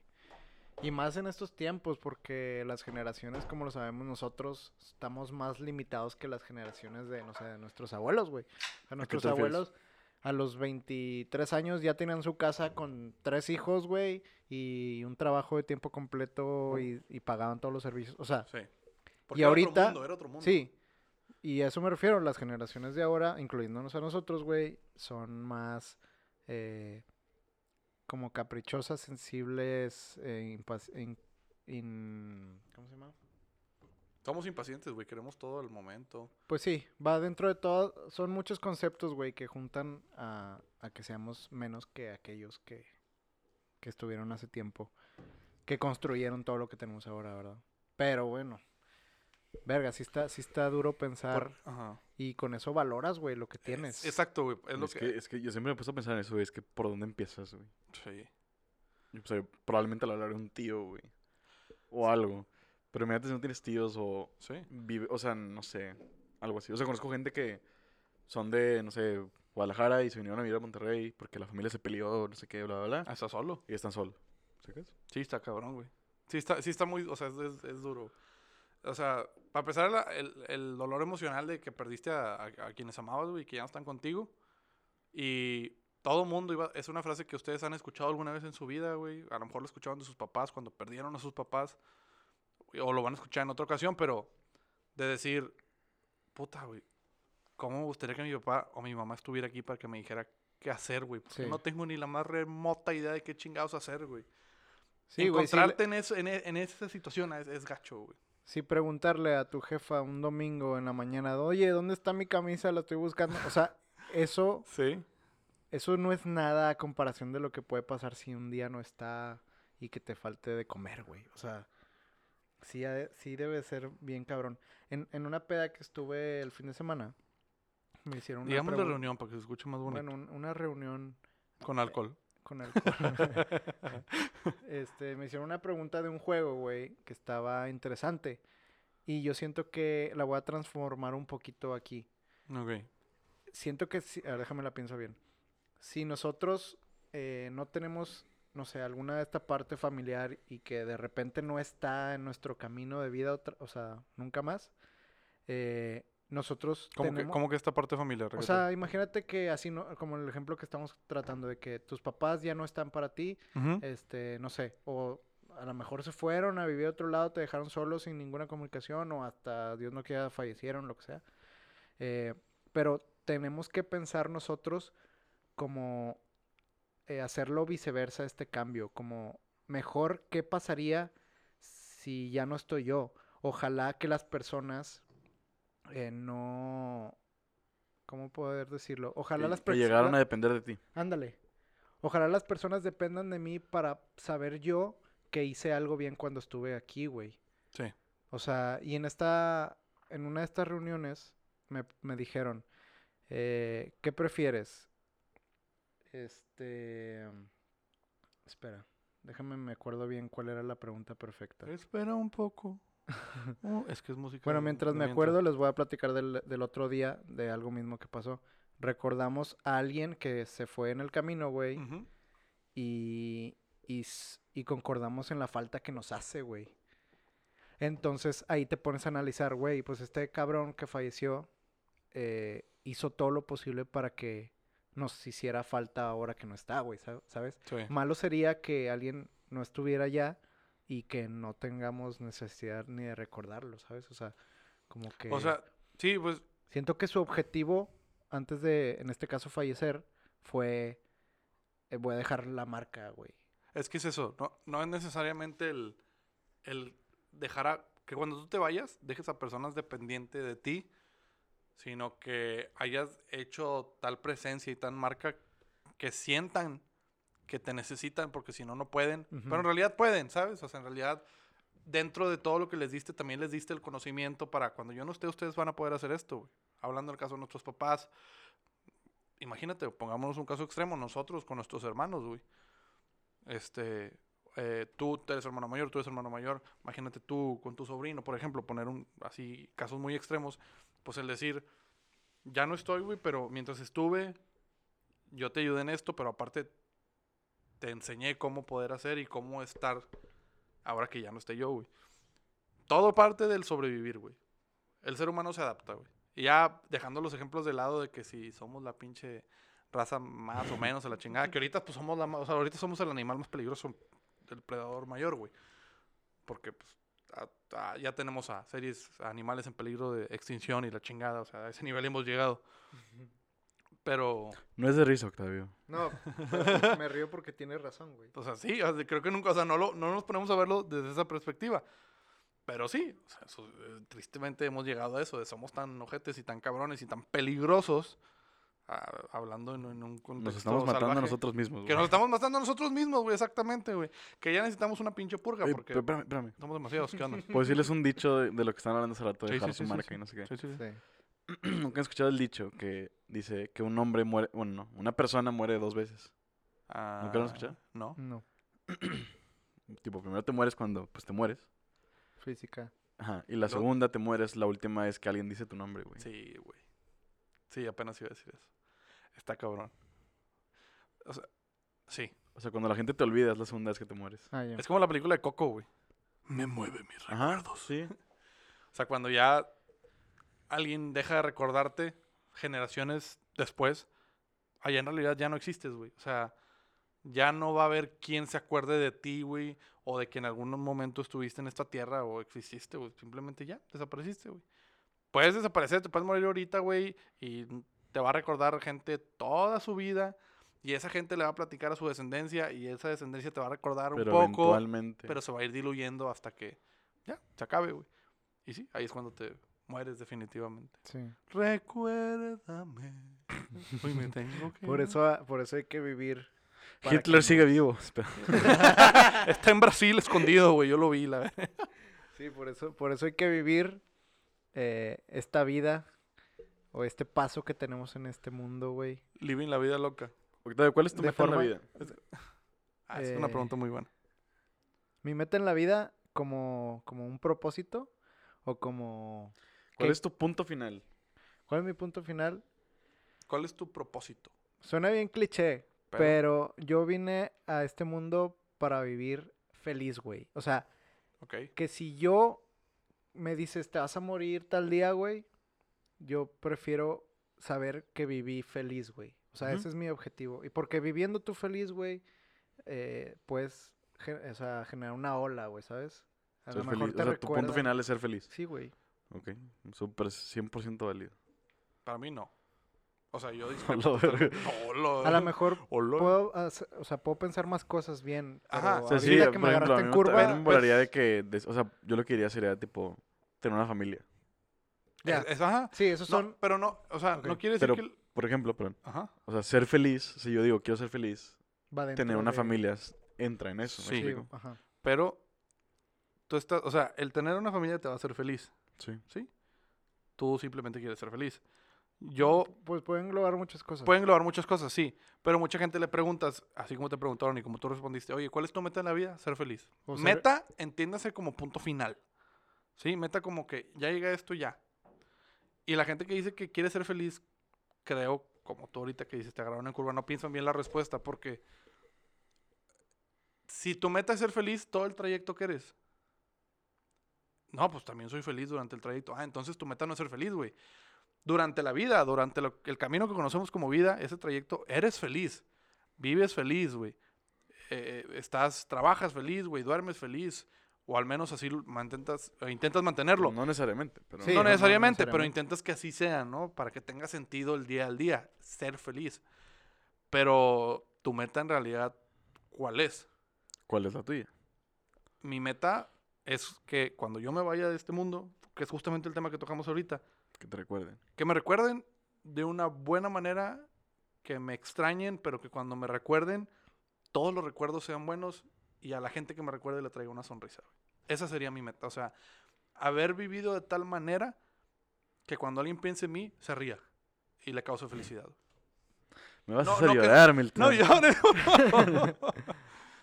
[SPEAKER 2] Y más en estos tiempos, porque las generaciones, como lo sabemos nosotros, estamos más limitados que las generaciones de, no sé, de nuestros abuelos, güey. A nuestros
[SPEAKER 3] te refieres?
[SPEAKER 2] abuelos, a los 23 años ya tenían su casa con tres hijos, güey, y un trabajo de tiempo completo y, y pagaban todos los servicios. O sea,
[SPEAKER 1] Sí.
[SPEAKER 2] Y
[SPEAKER 1] era otro
[SPEAKER 2] ahorita-
[SPEAKER 1] mundo, era otro mundo.
[SPEAKER 2] Sí, y a eso me refiero, las generaciones de ahora, incluyéndonos a nosotros, güey, son más eh, como caprichosas, sensibles, eh, in- ¿cómo se llama?
[SPEAKER 1] Somos impacientes, güey. Queremos todo al momento.
[SPEAKER 2] Pues sí, va dentro de todo, son muchos conceptos, güey, que juntan a, a que seamos menos que aquellos que, que estuvieron hace tiempo, que construyeron todo lo que tenemos ahora, ¿verdad? Pero bueno, verga, sí está, sí está duro pensar
[SPEAKER 1] Por- Ajá.
[SPEAKER 2] y con eso valoras, güey, lo que tienes.
[SPEAKER 1] Exacto, güey. Es
[SPEAKER 3] Es,
[SPEAKER 1] lo
[SPEAKER 3] que...
[SPEAKER 1] que...
[SPEAKER 3] es que yo siempre me he puesto a pensar en eso, güey. Es que por dónde empiezas, güey.
[SPEAKER 1] Sí.
[SPEAKER 3] Yo, pues, eh, probablemente le hablaré a un tío, güey. O algo. Pero imagínate si no tienes tíos o
[SPEAKER 1] Sí.
[SPEAKER 3] vive, o sea, no sé, algo así. O sea, conozco gente que son de, no sé, Guadalajara y se vinieron a vivir a Monterrey porque la familia se peleó, no sé qué, bla, bla, bla.
[SPEAKER 1] Ah, está solo.
[SPEAKER 3] Y están solos. ¿Sacas?
[SPEAKER 1] Sí, está cabrón, güey. Sí está, sí está muy... O sea, es, es- es duro. O sea, para empezar, la- el, el dolor emocional de que perdiste a, a- a quienes amabas, güey, que ya no están contigo. Y todo mundo iba... Es una frase que ustedes han escuchado alguna vez en su vida, güey. A lo mejor lo escucharon de sus papás cuando perdieron a sus papás. O lo van a escuchar en otra ocasión, pero... De decir... Puta, güey. ¿Cómo me gustaría que mi papá o mi mamá estuviera aquí para que me dijera qué hacer, güey? Porque
[SPEAKER 2] Sí.
[SPEAKER 1] no tengo ni la más remota idea de qué chingados hacer, güey.
[SPEAKER 2] Sí, güey, sí
[SPEAKER 1] Encontrarte en, eso, en, e- en esa situación es, es gacho, güey.
[SPEAKER 2] Sí, preguntarle a tu jefa un domingo en la mañana, oye, ¿dónde está mi camisa? La estoy buscando. O sea, eso,
[SPEAKER 1] Sí.
[SPEAKER 2] eso no es nada a comparación de lo que puede pasar si un día no está y que te falte de comer, güey. O sea, sí, sí debe ser bien cabrón. En, en una peda que estuve el fin de semana, me hicieron una
[SPEAKER 1] Digamos la
[SPEAKER 2] pregun-
[SPEAKER 1] reunión para que se escuche más bonito.
[SPEAKER 2] Bueno, un- una reunión
[SPEAKER 1] Con alcohol.
[SPEAKER 2] Con alcohol. este, me hicieron una pregunta de un juego, güey, que estaba interesante. Y yo siento que la voy a transformar un poquito aquí.
[SPEAKER 1] Ok.
[SPEAKER 2] Siento que, si, a ver, déjame la pienso bien. Si nosotros eh, no tenemos, no sé, alguna de esta parte familiar y que de repente no está en nuestro camino de vida, otra- o sea, nunca más, eh, nosotros
[SPEAKER 1] ¿Cómo, que,
[SPEAKER 2] tenemos...
[SPEAKER 1] cómo que esta parte familiar?
[SPEAKER 2] O sea, imagínate que así, no, como el ejemplo que estamos tratando, de que tus papás ya no están para ti, este, no sé, o a lo mejor se fueron a vivir a otro lado, te dejaron solo sin ninguna comunicación, o hasta Dios no quiera fallecieron, lo que sea. Eh, pero tenemos que pensar nosotros como eh, hacerlo viceversa este cambio, como mejor qué pasaría si ya no estoy yo. Ojalá que las personas eh, no... ¿Cómo poder decirlo? Ojalá
[SPEAKER 3] Que-
[SPEAKER 2] las
[SPEAKER 3] que
[SPEAKER 2] personas...
[SPEAKER 3] llegaron a depender de ti.
[SPEAKER 2] Ándale. Ojalá las personas dependan de mí para saber yo que hice algo bien cuando estuve aquí, güey.
[SPEAKER 1] Sí.
[SPEAKER 2] O sea, y en esta, en una de estas reuniones me, me dijeron, eh, ¿qué prefieres? Este, espera, déjame me acuerdo bien cuál era la pregunta perfecta.
[SPEAKER 1] Espera un poco. Es que es música.
[SPEAKER 2] Bueno, mientras me acuerdo, les voy a platicar del, del otro día de algo mismo que pasó. recordamos a alguien que se fue en el camino, güey, y, y, y concordamos en la falta que nos hace, güey. Entonces ahí te pones a analizar, güey, pues este cabrón que falleció eh, hizo todo lo posible para que nos hiciera falta ahora que no está, güey, sa- ¿sabes?
[SPEAKER 1] Sí.
[SPEAKER 2] Malo sería que alguien no estuviera ya y que no tengamos necesidad ni de recordarlo, ¿sabes? O sea, como que...
[SPEAKER 1] O sea, sí, pues
[SPEAKER 2] Siento que su objetivo, antes de, en este caso, fallecer, fue... eh, voy a dejar la marca, güey.
[SPEAKER 1] Es que es eso, no, no es necesariamente el, el dejar a, que cuando tú te vayas, dejes a personas dependientes de ti, sino que hayas hecho tal presencia y tal marca que sientan que te necesitan, porque si no, no pueden. Pero en realidad pueden, ¿sabes? O sea, en realidad, dentro de todo lo que les diste, también les diste el conocimiento para cuando yo no esté, ustedes van a poder hacer esto, güey. Hablando del caso de nuestros papás, imagínate, pongámonos un caso extremo, nosotros con nuestros hermanos, güey. Este, eh, tú eres hermano mayor, tú eres hermano mayor, imagínate tú con tu sobrino, por ejemplo, poner un, así, casos muy extremos, pues el decir, ya no estoy, güey, pero mientras estuve, yo te ayudé en esto, pero aparte te enseñé cómo poder hacer y cómo estar ahora que ya no esté yo, güey. Todo parte del sobrevivir, güey. El ser humano se adapta, güey. Y ya dejando los ejemplos de lado de que si somos la pinche raza más o menos a la chingada, que ahorita pues somos la o sea, ahorita somos el animal más peligroso del predador mayor, güey. Porque pues a- a- ya tenemos a series animales en peligro de extinción y la chingada, o sea, a ese nivel hemos llegado. Pero,
[SPEAKER 3] No es de risa, Octavio.
[SPEAKER 2] No, me río porque tienes razón, güey.
[SPEAKER 1] o sea, sí, creo que nunca, o sea, no, lo, no nos ponemos a verlo desde esa perspectiva. Pero sí, o sea, eso, eh, tristemente hemos llegado a eso, de somos tan ojetes y tan cabrones y tan peligrosos, ah, hablando en, en un contexto
[SPEAKER 3] Nos estamos matando a
[SPEAKER 1] salvaje,
[SPEAKER 3] nosotros mismos.
[SPEAKER 1] Que
[SPEAKER 3] güey.
[SPEAKER 1] nos estamos matando a nosotros mismos, güey, exactamente, güey. Que ya necesitamos una pinche purga
[SPEAKER 3] Oye,
[SPEAKER 1] porque
[SPEAKER 3] pero espérame, espérame.
[SPEAKER 1] somos demasiados, ¿qué onda?
[SPEAKER 3] Puedo decirles un dicho de, de lo que están hablando hace rato, de
[SPEAKER 1] Sí,
[SPEAKER 3] dejar
[SPEAKER 1] sí,
[SPEAKER 3] su
[SPEAKER 1] sí, sí,
[SPEAKER 3] marca
[SPEAKER 1] sí.
[SPEAKER 3] y no sé qué.
[SPEAKER 1] Sí, sí, sí.
[SPEAKER 2] Sí.
[SPEAKER 3] Nunca han escuchado el dicho que dice que un hombre muere, bueno, no, una persona muere dos veces. ¿Nunca lo han escuchado?
[SPEAKER 1] Ah, No.
[SPEAKER 2] No,
[SPEAKER 3] Tipo, primero te mueres cuando, pues te mueres.
[SPEAKER 2] física.
[SPEAKER 3] Ajá. Y la segunda te mueres la última vez que alguien dice tu nombre, güey.
[SPEAKER 1] Sí, güey. Sí, apenas iba a decir eso. Está cabrón. O sea, sí.
[SPEAKER 3] O sea, cuando la gente te olvida es la segunda vez que te mueres.
[SPEAKER 2] Ah, ya.
[SPEAKER 1] Es como la película de Coco, güey. Me mueve mis
[SPEAKER 3] Ajá,
[SPEAKER 1] recuerdos.
[SPEAKER 3] sí.
[SPEAKER 1] O sea, cuando ya alguien deja de recordarte generaciones después, allá en realidad ya no existes, güey. O sea, ya no va a haber quien se acuerde de ti, güey, o de que en algún momento estuviste en esta tierra o exististe, güey. Simplemente ya, desapareciste, güey. Puedes desaparecer, te puedes morir ahorita, güey, y te va a recordar gente toda su vida, y esa gente le va a platicar a su descendencia, y esa descendencia te va a recordar un poco
[SPEAKER 3] eventualmente.
[SPEAKER 1] pero se va a ir diluyendo hasta que ya se acabe, güey. Y sí, ahí es cuando te mueres definitivamente.
[SPEAKER 2] Sí.
[SPEAKER 1] Recuérdame. Hoy me tengo que.
[SPEAKER 2] Por
[SPEAKER 1] ir.
[SPEAKER 2] eso, por eso hay que vivir.
[SPEAKER 3] Hitler
[SPEAKER 2] que
[SPEAKER 3] sigue vivo.
[SPEAKER 1] Está en Brasil escondido, güey. Yo lo vi, la verdad.
[SPEAKER 2] Sí, por eso, por eso hay que vivir eh, esta vida o este paso que tenemos en este mundo, güey.
[SPEAKER 1] Living la vida loca.
[SPEAKER 3] ¿cuál es tu
[SPEAKER 2] De
[SPEAKER 3] meta en la
[SPEAKER 2] forma-
[SPEAKER 3] vida?
[SPEAKER 1] Ah, es una
[SPEAKER 2] Eh,
[SPEAKER 1] pregunta muy buena.
[SPEAKER 2] Mi meta en la vida como, como un propósito o como...
[SPEAKER 3] ¿Cuál
[SPEAKER 2] ¿qué?
[SPEAKER 3] es tu punto final?
[SPEAKER 2] ¿Cuál es mi punto final?
[SPEAKER 1] ¿Cuál es tu propósito?
[SPEAKER 2] Suena bien cliché,
[SPEAKER 1] Pero-
[SPEAKER 2] pero yo vine a este mundo para vivir feliz, güey. O sea, que si yo me dices, te vas a morir tal día, güey, yo prefiero saber que viví feliz, güey. O sea, ese es mi objetivo. Y porque viviendo tú feliz, güey, eh, puedes o sea, generar una ola, güey, ¿sabes? A
[SPEAKER 3] Ser
[SPEAKER 2] lo mejor
[SPEAKER 3] feliz.
[SPEAKER 2] te
[SPEAKER 3] O sea, tu punto final es ser feliz.
[SPEAKER 2] Sí, güey.
[SPEAKER 3] Ok. Súper 100% válido.
[SPEAKER 1] Para mí no. O sea, yo discrepo.
[SPEAKER 2] A lo mejor puedo, hacer- o sea, puedo pensar más cosas bien.
[SPEAKER 1] Ajá,
[SPEAKER 2] pero
[SPEAKER 3] O sea, sí,
[SPEAKER 2] que me
[SPEAKER 3] ejemplo, a
[SPEAKER 2] agarraste
[SPEAKER 3] mí
[SPEAKER 2] en
[SPEAKER 3] me-
[SPEAKER 2] curva,
[SPEAKER 3] me molaría
[SPEAKER 1] pues-
[SPEAKER 3] de que, des- o sea, yo lo que quería sería, tipo, tener una familia.
[SPEAKER 2] ya.
[SPEAKER 1] Es- es- ajá.
[SPEAKER 2] Sí, esos
[SPEAKER 1] No,
[SPEAKER 2] son...
[SPEAKER 1] pero no, o sea,
[SPEAKER 2] Ok.
[SPEAKER 1] no quiere decir
[SPEAKER 3] Pero,
[SPEAKER 1] que. el-
[SPEAKER 3] por ejemplo, perdón.
[SPEAKER 1] Ajá.
[SPEAKER 3] O sea, ser feliz, si yo digo quiero ser feliz,
[SPEAKER 2] va
[SPEAKER 3] tener una
[SPEAKER 2] de-
[SPEAKER 3] familia entra en eso. ¿me
[SPEAKER 1] Sí.
[SPEAKER 2] Sí,
[SPEAKER 3] explico?
[SPEAKER 2] ajá.
[SPEAKER 1] Pero tú estás, o sea, el tener una familia te va a hacer feliz,
[SPEAKER 3] Sí.
[SPEAKER 1] ¿sí? Tú simplemente quieres ser feliz. Yo
[SPEAKER 2] Pues pueden englobar muchas cosas.
[SPEAKER 1] pueden englobar muchas cosas, sí, pero mucha gente le preguntas, así como te preguntaron y como tú respondiste, oye, ¿cuál es tu meta en la vida? Ser feliz.
[SPEAKER 2] O ser-
[SPEAKER 1] Meta, entiéndase como punto final. ¿Sí? Meta como que ya llega esto ya. Y la gente que dice que quiere ser feliz, creo, como tú ahorita que dices, te agarraron en curva, no piensan bien la respuesta porque si tu meta es ser feliz todo el trayecto que eres. No, pues también soy feliz durante el trayecto. Ah, entonces tu meta no es ser feliz, güey. Durante la vida, durante lo- el camino que conocemos como vida, ese trayecto, eres feliz. Vives feliz, güey. Eh, estás, trabajas feliz, güey, duermes feliz. O al menos así lo mantentas, eh, intentas mantenerlo.
[SPEAKER 3] No necesariamente, pero...
[SPEAKER 2] Sí,
[SPEAKER 1] no,
[SPEAKER 2] no, no
[SPEAKER 1] necesariamente, pero intentas que así sea, ¿no? Para que tenga sentido el día al día, ser feliz. Pero tu meta en realidad, ¿cuál es?
[SPEAKER 3] ¿Cuál es la tuya?
[SPEAKER 1] Mi meta es que cuando yo me vaya de este mundo, que es justamente el tema que tocamos ahorita,
[SPEAKER 3] Que te recuerden.
[SPEAKER 1] que me recuerden de una buena manera, que me extrañen, pero que cuando me recuerden, todos los recuerdos sean buenos y a la gente que me recuerde le traiga una sonrisa. Esa sería mi meta. O sea, haber vivido de tal manera que cuando alguien piense en mí, se ría y le cause felicidad.
[SPEAKER 3] Me vas
[SPEAKER 1] No,
[SPEAKER 3] a hacer
[SPEAKER 1] no que-
[SPEAKER 3] Milton.
[SPEAKER 1] No, yo no.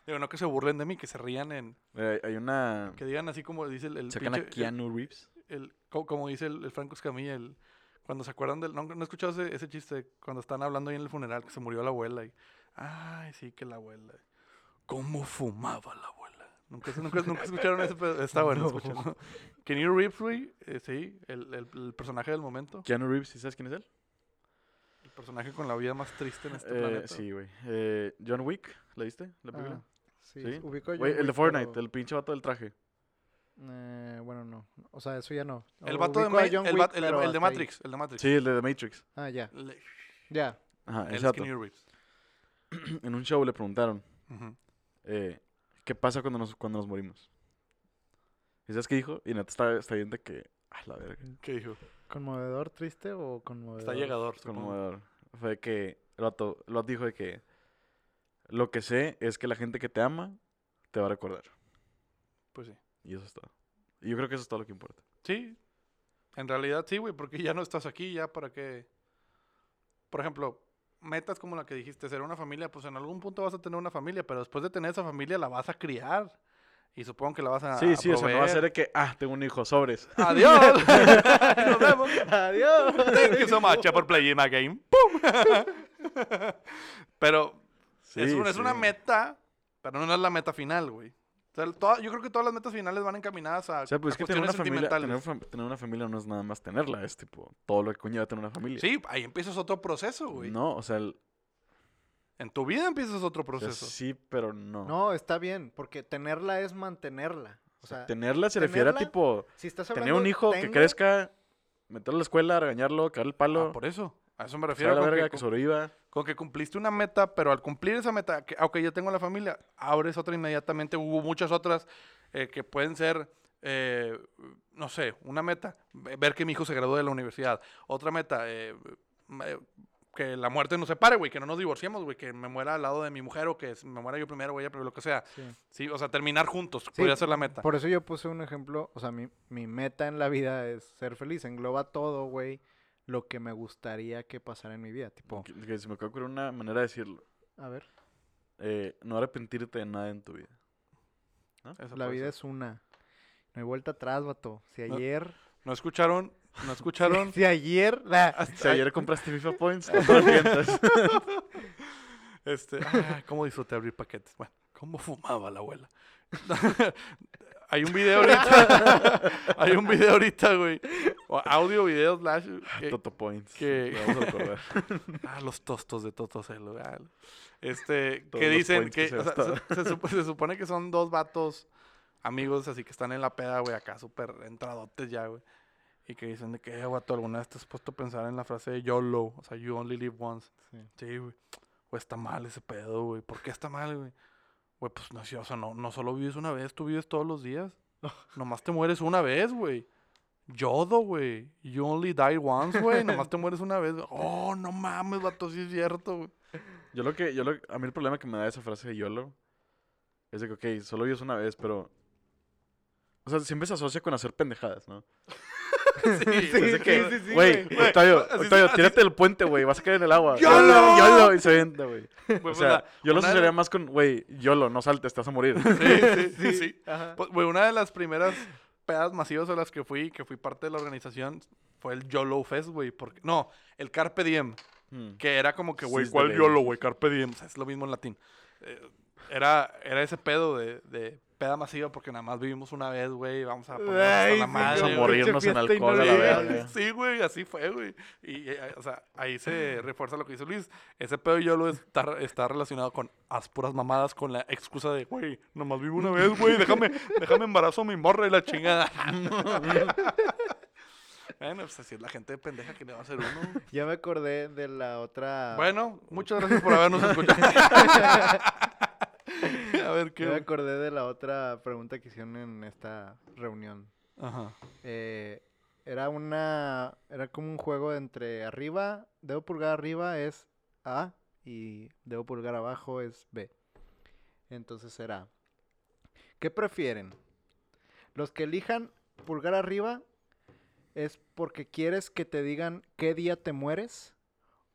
[SPEAKER 1] Digo, no que se burlen de mí, que se rían en.
[SPEAKER 3] Eh, hay una...
[SPEAKER 1] Que digan así como dice el. el
[SPEAKER 3] Sacan a
[SPEAKER 1] pinche-
[SPEAKER 3] Keanu Reeves.
[SPEAKER 1] el- co- como dice el, el Franco Escamilla, el, cuando se acuerdan del... No, no he escuchado ese, ese chiste, cuando están hablando ahí en el funeral, que se murió la abuela y... Ay, sí, que la abuela. ¿Cómo fumaba la abuela? Nunca, nunca, nunca escucharon ese? Está bueno,
[SPEAKER 2] No.
[SPEAKER 1] Keanu Reeves, güey, eh, sí, el, el, el personaje del momento.
[SPEAKER 3] Keanu Reeves, ¿sí sabes quién es él?
[SPEAKER 1] El personaje con la vida más triste en este
[SPEAKER 3] Eh,
[SPEAKER 1] planeta.
[SPEAKER 3] sí, güey. Eh, John Wick, ¿la viste? ¿La película?
[SPEAKER 2] Sí,
[SPEAKER 3] ¿Sí?
[SPEAKER 2] ubico a
[SPEAKER 3] Güey,
[SPEAKER 2] John
[SPEAKER 3] el de Fortnite,
[SPEAKER 2] pero,
[SPEAKER 3] el pinche vato del traje.
[SPEAKER 2] eh, bueno, no. O sea, eso ya no.
[SPEAKER 1] El vato de,
[SPEAKER 2] a
[SPEAKER 1] Ma- el,
[SPEAKER 2] Wick,
[SPEAKER 1] el de-
[SPEAKER 2] pero
[SPEAKER 1] el de
[SPEAKER 2] hasta ahí.
[SPEAKER 1] Matrix, el de Matrix.
[SPEAKER 3] Sí, el de The Matrix.
[SPEAKER 2] Ah, ya.
[SPEAKER 1] Le-
[SPEAKER 2] Ya.
[SPEAKER 3] Ajá,
[SPEAKER 1] el Reeves.
[SPEAKER 3] En un show le preguntaron, eh, ¿qué pasa cuando nos, cuando nos morimos? ¿Y sabes qué dijo? Y neta está, está bien de que... Ah, la verga.
[SPEAKER 1] ¿Qué dijo?
[SPEAKER 2] ¿Conmovedor triste o conmovedor?
[SPEAKER 1] Está llegador.
[SPEAKER 3] Conmovedor. Fue que el vato, el vato dijo de que lo que sé es que la gente que te ama te va a recordar.
[SPEAKER 1] Pues sí.
[SPEAKER 3] Y eso es todo. Y yo creo que eso es todo lo que importa.
[SPEAKER 1] Sí, en realidad sí, güey, porque ya no estás aquí, ya para qué. Por ejemplo, metas como la que dijiste, ser una familia, pues en algún punto vas a tener una familia, pero después de tener esa familia la vas a criar. Y supongo que la vas a.
[SPEAKER 3] sí,
[SPEAKER 1] a
[SPEAKER 3] sí, o sea, no va a ser
[SPEAKER 1] proveer.
[SPEAKER 3] de que, ah, tengo un hijo, sobres.
[SPEAKER 1] ¡Adiós! Nos vemos.
[SPEAKER 2] Adiós.
[SPEAKER 1] Thank you so much for playing my game. ¡Pum! pero es,
[SPEAKER 3] Sí,
[SPEAKER 1] un- es una meta, pero no es la meta final, güey. O sea, toda- yo creo que todas las metas finales van encaminadas a,
[SPEAKER 3] O sea, pues
[SPEAKER 1] a
[SPEAKER 3] es que tener una, familia, tener, una familia no es nada más tenerla, es tipo todo lo que conlleva tener una familia.
[SPEAKER 1] Sí, ahí empiezas otro proceso, güey.
[SPEAKER 3] No, o sea, el-
[SPEAKER 1] En tu vida empiezas otro
[SPEAKER 3] o sea,
[SPEAKER 1] proceso.
[SPEAKER 3] sí, pero no.
[SPEAKER 2] No, está bien, porque tenerla es mantenerla. O sea,
[SPEAKER 3] Tenerla se refiere a tipo
[SPEAKER 2] si estás
[SPEAKER 3] tener un hijo que crezca, meterlo a la escuela, regañarlo, caer el palo,
[SPEAKER 1] Ah, por eso. A eso me refiero.
[SPEAKER 3] vaya a la
[SPEAKER 1] Con
[SPEAKER 3] verga,
[SPEAKER 1] que,
[SPEAKER 3] que sobreviva.
[SPEAKER 1] con que cumpliste una meta, pero al cumplir esa meta, que, aunque ya tengo la familia, abres otra inmediatamente. Hubo muchas otras eh, que pueden ser, eh, no sé, una meta, ve- ver que mi hijo se graduó de la universidad. Otra meta, eh, que la muerte nos separe, güey, que no nos divorciemos, güey, que me muera al lado de mi mujer o que me muera yo primero pero lo que sea.
[SPEAKER 2] Sí.
[SPEAKER 1] Sí, o sea, terminar juntos, podría ser la meta.
[SPEAKER 2] Por eso yo puse un ejemplo, o sea, mi, mi meta en la vida es ser feliz, engloba todo, güey, lo que me gustaría que pasara en mi vida, tipo,
[SPEAKER 3] Que, que se me acaba de ocurrir una manera de decirlo.
[SPEAKER 2] a ver,
[SPEAKER 3] Eh, no arrepentirte de nada en tu vida.
[SPEAKER 2] La vida
[SPEAKER 1] ser.
[SPEAKER 2] es una, no hay vuelta atrás, vato, si ayer,
[SPEAKER 1] ¿No escucharon? ¿No escucharon?
[SPEAKER 2] si ayer, la-
[SPEAKER 3] Si ayer compraste FIFA Points, no te arrepientas.
[SPEAKER 1] Este, ah, cómo disfruté abrir paquetes. Bueno, cómo fumaba la abuela. hay un video ahorita. hay un video ahorita, güey. O audio, video, slash. que-
[SPEAKER 3] Toto Points.
[SPEAKER 1] que-
[SPEAKER 3] Vamos a
[SPEAKER 1] ah, los tostos de Totocelo. ah, Este,
[SPEAKER 3] Todos
[SPEAKER 1] que dicen
[SPEAKER 3] que
[SPEAKER 1] que.
[SPEAKER 3] se
[SPEAKER 1] o sea,
[SPEAKER 3] gastaron.
[SPEAKER 1] se, se supo- se supone que son dos vatos amigos, así que están en la peda, güey, acá súper entradotes ya, güey. Y que dicen de que, eh, vato, ¿alguna vez te has puesto a pensar en la frase de YOLO? O sea, you only live once.
[SPEAKER 2] Sí.
[SPEAKER 1] Sí, güey. O está mal ese pedo, güey. ¿Por qué está mal, güey? Güey, pues no, o sea, no, no solo vives una vez, tú vives todos los días. Nomás te mueres una vez, güey. Yodo, güey. You only die once, güey. Nomás te mueres una vez. Oh, no mames, vato, sí es cierto, güey.
[SPEAKER 3] Yo lo que, yo lo, a mí el problema que me da esa frase de YOLO es de que, ok, solo vives una vez, pero... O sea, siempre se asocia con hacer pendejadas, ¿no?
[SPEAKER 1] Sí,
[SPEAKER 3] Es
[SPEAKER 1] güey.
[SPEAKER 3] de que,
[SPEAKER 2] sí, sí,
[SPEAKER 3] güey,
[SPEAKER 1] güey.
[SPEAKER 3] Octavio, tírate del puente, güey, vas a caer en el agua.
[SPEAKER 1] ¡YOLO!
[SPEAKER 3] YOLO, y se avienta, güey.
[SPEAKER 1] Güey,
[SPEAKER 3] O
[SPEAKER 1] pues,
[SPEAKER 3] sea, yo lo asociaría más con, güey, YOLO, no saltes, te vas a morir.
[SPEAKER 1] Sí, sí, sí. sí.
[SPEAKER 2] Ajá.
[SPEAKER 1] Pues, güey, una de las primeras pedas masivas a las que fui, que fui parte de la organización, fue el YOLO Fest, güey. Porque, no, el Carpe Diem.
[SPEAKER 3] Hmm.
[SPEAKER 1] Que era como que, güey, ¿cuál. YOLO, güey? Carpe diem. O sea, es lo mismo en latín. Era, era ese pedo de, de peda masiva porque nada más vivimos una vez, güey. Vamos a poner hasta
[SPEAKER 2] Ay,
[SPEAKER 1] la madre.
[SPEAKER 3] Vamos a morirnos en alcohol a la
[SPEAKER 2] le-
[SPEAKER 3] verga.
[SPEAKER 1] Sí, güey, así fue, güey. Y, eh, o sea, ahí se refuerza lo que dice Luis. Ese pedo YOLO está, está relacionado con as puras mamadas con la excusa de, güey, nomás vivo una vez, güey. Déjame, déjame embarazo a mi morra y la chingada. bueno, pues así es la gente pendeja que le va a hacer uno.
[SPEAKER 2] Ya me acordé de la otra.
[SPEAKER 1] Bueno, muchas gracias por habernos escuchado. a ver
[SPEAKER 2] Ya me acordé de la otra pregunta que hicieron en esta reunión.
[SPEAKER 1] Ajá.
[SPEAKER 2] Eh, era una. Era como un juego entre arriba, dedo pulgar arriba es A y dedo pulgar abajo es B. Entonces era. ¿Qué prefieren? Los que elijan pulgar arriba es porque quieres que te digan qué día te mueres.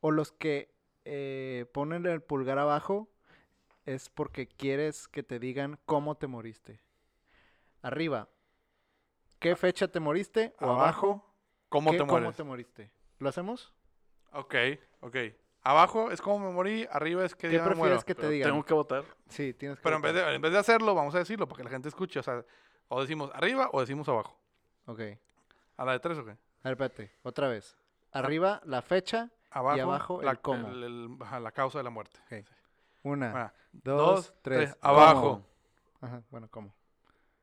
[SPEAKER 2] O los que eh, ponen el pulgar abajo es porque quieres que te digan cómo te moriste. Arriba. ¿Qué fecha te moriste? O abajo.
[SPEAKER 1] Abajo, ¿cómo
[SPEAKER 2] ¿qué-
[SPEAKER 1] te mueres?
[SPEAKER 2] ¿Cómo te moriste? ¿Lo hacemos?
[SPEAKER 1] Ok, ok. Abajo es como me morí, arriba es que
[SPEAKER 2] ¿Qué
[SPEAKER 1] día me
[SPEAKER 2] prefieres
[SPEAKER 1] muero.
[SPEAKER 2] que te digan?
[SPEAKER 3] Tengo que votar.
[SPEAKER 2] Sí, tienes que
[SPEAKER 1] Pero en vez,
[SPEAKER 2] votar.
[SPEAKER 1] de, en vez de hacerlo, vamos a decirlo para que la gente escuche. O sea, o decimos arriba o decimos abajo.
[SPEAKER 2] Ok.
[SPEAKER 1] ¿A la de tres o qué?
[SPEAKER 2] A ver, espérate. Otra vez. Arriba, la fecha.
[SPEAKER 1] Abajo,
[SPEAKER 2] abajo,
[SPEAKER 1] la,
[SPEAKER 2] el cómo.
[SPEAKER 1] el- el- ajá, la causa de la muerte.
[SPEAKER 2] Ok. Una, dos, tres.
[SPEAKER 1] Abajo.
[SPEAKER 2] Ajá, bueno, ¿cómo?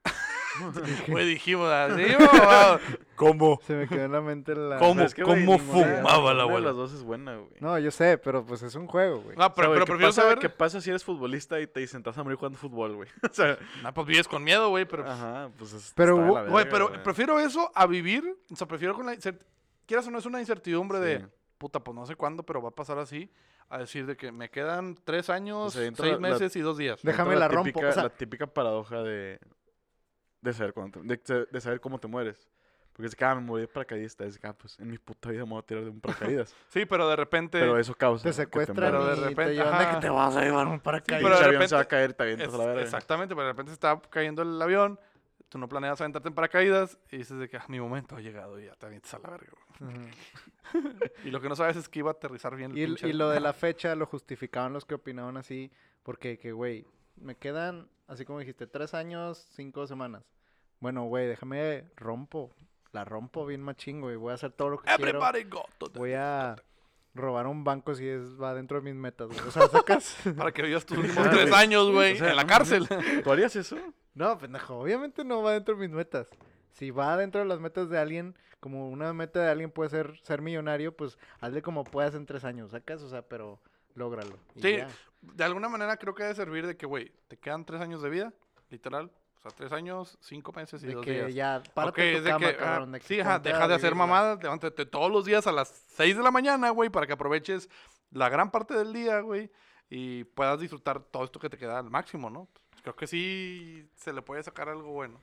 [SPEAKER 1] Güey, dijimos abajo. ¿Cómo?
[SPEAKER 2] Se me quedó en la mente la...
[SPEAKER 1] ¿Cómo?
[SPEAKER 3] Pero es que, güey,
[SPEAKER 1] ¿Cómo
[SPEAKER 3] ninguna-
[SPEAKER 1] fumaba la
[SPEAKER 3] ninguna de
[SPEAKER 1] abuela?
[SPEAKER 3] las dos es buena, güey.
[SPEAKER 2] No, yo sé, pero pues es un juego, güey.
[SPEAKER 1] No,
[SPEAKER 3] O sea,
[SPEAKER 1] pero,
[SPEAKER 3] güey,
[SPEAKER 1] pero
[SPEAKER 3] ¿qué
[SPEAKER 1] prefiero
[SPEAKER 3] pasa,
[SPEAKER 1] saber.
[SPEAKER 3] ¿Qué pasa si eres futbolista y te vas a morir jugando fútbol, güey? o sea,
[SPEAKER 1] No, pues vives con miedo, güey, pero.
[SPEAKER 3] ajá, pues es,
[SPEAKER 2] Pero,
[SPEAKER 3] está de la
[SPEAKER 2] güey,
[SPEAKER 3] verga,
[SPEAKER 1] pero prefiero eso a vivir. O sea, prefiero con la. incert- Quieras o no, es una incertidumbre de. Puta, pues no sé cuándo, pero va a pasar así. A decir de que me quedan tres años,
[SPEAKER 3] O sea, entra
[SPEAKER 1] seis
[SPEAKER 3] la-
[SPEAKER 1] meses y dos días.
[SPEAKER 2] Déjame la rompo,
[SPEAKER 3] típica-
[SPEAKER 2] o sea-
[SPEAKER 3] la típica paradoja de, de, saber cuándo te- de, saber cómo te mueres. Porque es que, ah, me morí de paracaidista. Es que, ah, pues en mi puta vida me voy a tirar de un paracaídas.
[SPEAKER 1] Sí, pero de repente.
[SPEAKER 3] pero eso causa.
[SPEAKER 2] Te
[SPEAKER 3] que
[SPEAKER 2] secuestran
[SPEAKER 1] Pero de repente-
[SPEAKER 2] te llevan de
[SPEAKER 1] ajá.
[SPEAKER 2] que te vas a llevar un
[SPEAKER 3] Sí,
[SPEAKER 2] paracaídas.
[SPEAKER 1] pero de
[SPEAKER 3] avión se va a caer, te avientas
[SPEAKER 1] es-
[SPEAKER 3] a la verga.
[SPEAKER 1] exactamente, pero de repente está cayendo el avión. Tú no planeas aventarte en paracaídas y dices de que ah, mi momento ha llegado y ya te avientas a la verga. güey.
[SPEAKER 2] Ujú.
[SPEAKER 1] Y lo que no sabes es que iba a aterrizar bien el
[SPEAKER 2] Y, y lo de la fecha lo justificaban los que opinaban así, porque que, güey, me quedan, así como dijiste, tres años, cinco semanas. Bueno, güey, déjame, rompo, la rompo bien machín, güey, voy a hacer todo lo que quiero.
[SPEAKER 1] Everybody go to the-
[SPEAKER 2] Voy a robar un banco si es, va dentro de mis metas, güey. O sea, sacas...
[SPEAKER 1] Para que vivas tus últimos tres años, güey,
[SPEAKER 3] O sea,
[SPEAKER 1] en la cárcel.
[SPEAKER 3] ¿Tú harías eso?
[SPEAKER 2] No, pendejo, obviamente no va dentro de mis metas. Si va dentro de las metas de alguien, como una meta de alguien puede ser ser millonario, pues hazle como puedas en tres años, sacas, o sea, pero lógralo.
[SPEAKER 1] Sí,
[SPEAKER 2] ya.
[SPEAKER 1] De alguna manera creo que debe servir de que, güey, te quedan tres años de vida, literal. O sea, tres años, cinco meses y
[SPEAKER 2] De
[SPEAKER 1] dos
[SPEAKER 2] que
[SPEAKER 1] días.
[SPEAKER 2] ya,
[SPEAKER 1] Ok,
[SPEAKER 2] párate de
[SPEAKER 1] es
[SPEAKER 2] tu
[SPEAKER 1] de
[SPEAKER 2] cama,
[SPEAKER 1] que, ah,
[SPEAKER 2] cabrón, de que
[SPEAKER 1] sí, ajá, deja de hacer mamadas, levántate todos los días a las 6 de la mañana, güey, para que aproveches la gran parte del día, güey, y puedas disfrutar todo esto que te queda al máximo, ¿no? Creo que sí se le puede sacar algo bueno.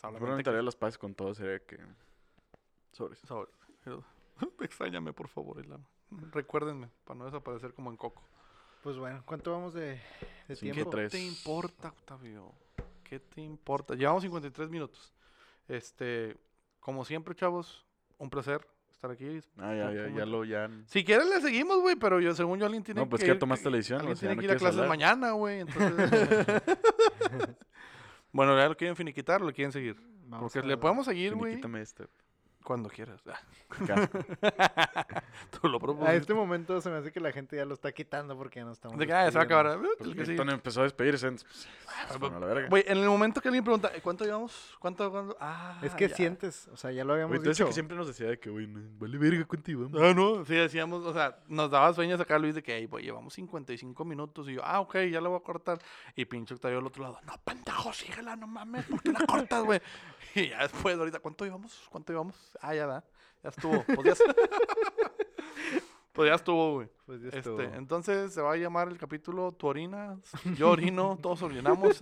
[SPEAKER 1] Solamente que-
[SPEAKER 3] las paces con todo. Sería que... Sobres.
[SPEAKER 1] sobre- Extrañame, por favor. Recuérdenme, para no desaparecer como en Coco.
[SPEAKER 2] Pues bueno, ¿cuánto vamos de, tiempo?
[SPEAKER 1] ¿Qué te importa, Octavio? ¿Qué te importa? Llevamos 53 minutos. Este, como siempre, chavos, un placer estar aquí.
[SPEAKER 3] Ah, ya, ya, ya lo, ya...
[SPEAKER 1] Si quieres le seguimos, güey, pero yo según yo alguien tiene
[SPEAKER 3] No, pues
[SPEAKER 1] que
[SPEAKER 3] que ya tomaste la decisión,
[SPEAKER 1] Alguien
[SPEAKER 3] o sea,
[SPEAKER 1] tiene
[SPEAKER 3] no
[SPEAKER 1] que ir a clases
[SPEAKER 3] hablar.
[SPEAKER 1] mañana, güey, entonces... bueno, ¿ya lo quieren finiquitar o lo quieren seguir?
[SPEAKER 2] Vamos
[SPEAKER 1] Porque
[SPEAKER 2] a-
[SPEAKER 1] le podemos seguir, güey,
[SPEAKER 3] Quítame este.
[SPEAKER 1] Cuando quieras.
[SPEAKER 3] casco.
[SPEAKER 1] Tú lo
[SPEAKER 2] A este momento se me hace que la gente ya lo está quitando porque ya no estamos.
[SPEAKER 1] De que, ah, se va a acabar. eh,
[SPEAKER 3] Pues
[SPEAKER 1] el sigue.
[SPEAKER 3] Hilton empezó a despedirse. entonces, pues, bueno, a la verga.
[SPEAKER 1] Güey, en el momento que alguien pregunta, ¿cuánto llevamos? ¿Cuánto? cuánto? Ah,
[SPEAKER 2] Es que
[SPEAKER 1] ya.
[SPEAKER 2] sientes, o sea, ya lo habíamos
[SPEAKER 3] Güey, entonces
[SPEAKER 2] dicho.
[SPEAKER 3] que siempre nos decía de que, güey, no, vale verga contigo.
[SPEAKER 1] Ah, no, sí decíamos, o sea, nos daba sueños acá Luis de que, "Ey, güey, llevamos 55 minutos. Y yo, ah, ok, ya la voy a cortar. Y pinche Octavio al otro lado, no, pendejo, síguela, no mames, ¿por qué la cortas, güey? Y ya después, ahorita, ¿cuánto llevamos? ¿Cuánto llevamos? Ah, ya da, ya estuvo. Pues ya, pues ya estuvo, güey.
[SPEAKER 2] Pues ya estuvo.
[SPEAKER 1] Este, entonces se va a llamar el capítulo Tu orinas, yo orino, todos orinamos.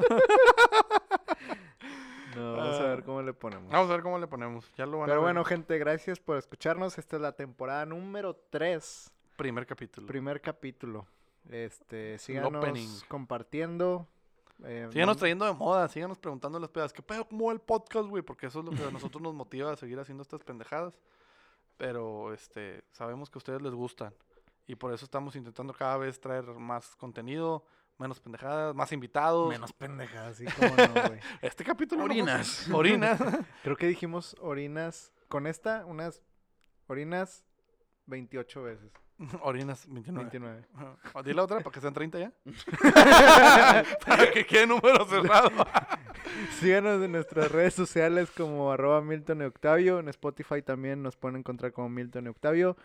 [SPEAKER 2] No, vamos a ver cómo le ponemos.
[SPEAKER 1] Vamos a ver cómo le ponemos. Ya lo van a
[SPEAKER 2] Pero
[SPEAKER 1] ver.
[SPEAKER 2] bueno, gente, gracias por escucharnos. Esta es la temporada número 3,
[SPEAKER 1] Primer capítulo.
[SPEAKER 2] primer capítulo. Este, síganos compartiendo. Eh,
[SPEAKER 1] Síganos trayendo de moda, síganos preguntando las pedas. ¿Qué pedo? ¿Cómo va el podcast, güey? Porque eso es lo que a nosotros nos motiva a seguir haciendo estas pendejadas. Pero, este, sabemos que a ustedes les gustan. Y por eso estamos intentando cada vez traer más contenido, menos pendejadas, más invitados.
[SPEAKER 2] Menos pendejadas, sí, cómo no, güey.
[SPEAKER 1] Este capítulo. no
[SPEAKER 3] Orinas.
[SPEAKER 1] Orinas.
[SPEAKER 2] Creo que dijimos orinas. Con esta, unas orinas 28 veces.
[SPEAKER 1] Orinas 29.
[SPEAKER 2] 29.
[SPEAKER 1] Ajá. O Di la otra para que sean 30 ya. para que quede número cerrado.
[SPEAKER 2] Síganos en nuestras redes sociales como arroba Milton y Octavio. En Spotify también nos pueden encontrar como Milton y Octavio.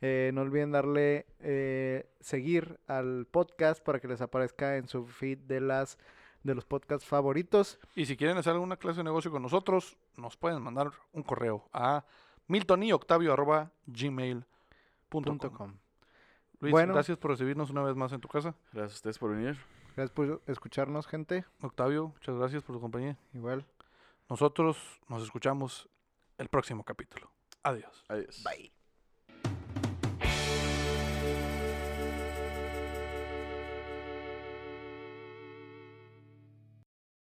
[SPEAKER 2] Eh, no olviden darle eh, seguir al podcast para que les aparezca en su feed de las de los podcasts favoritos.
[SPEAKER 1] Y si quieren hacer alguna clase de negocio con nosotros, nos pueden mandar un correo a miltonyoctavio.gmail.com.
[SPEAKER 2] punto com.
[SPEAKER 1] Luis,
[SPEAKER 2] Bueno.
[SPEAKER 1] gracias por recibirnos una vez más en tu casa.
[SPEAKER 3] Gracias a ustedes por venir.
[SPEAKER 2] Gracias por escucharnos, gente.
[SPEAKER 1] Octavio, muchas gracias por tu compañía.
[SPEAKER 2] Igual.
[SPEAKER 1] Nosotros nos escuchamos el próximo capítulo. Adiós.
[SPEAKER 3] Adiós.
[SPEAKER 2] Bye.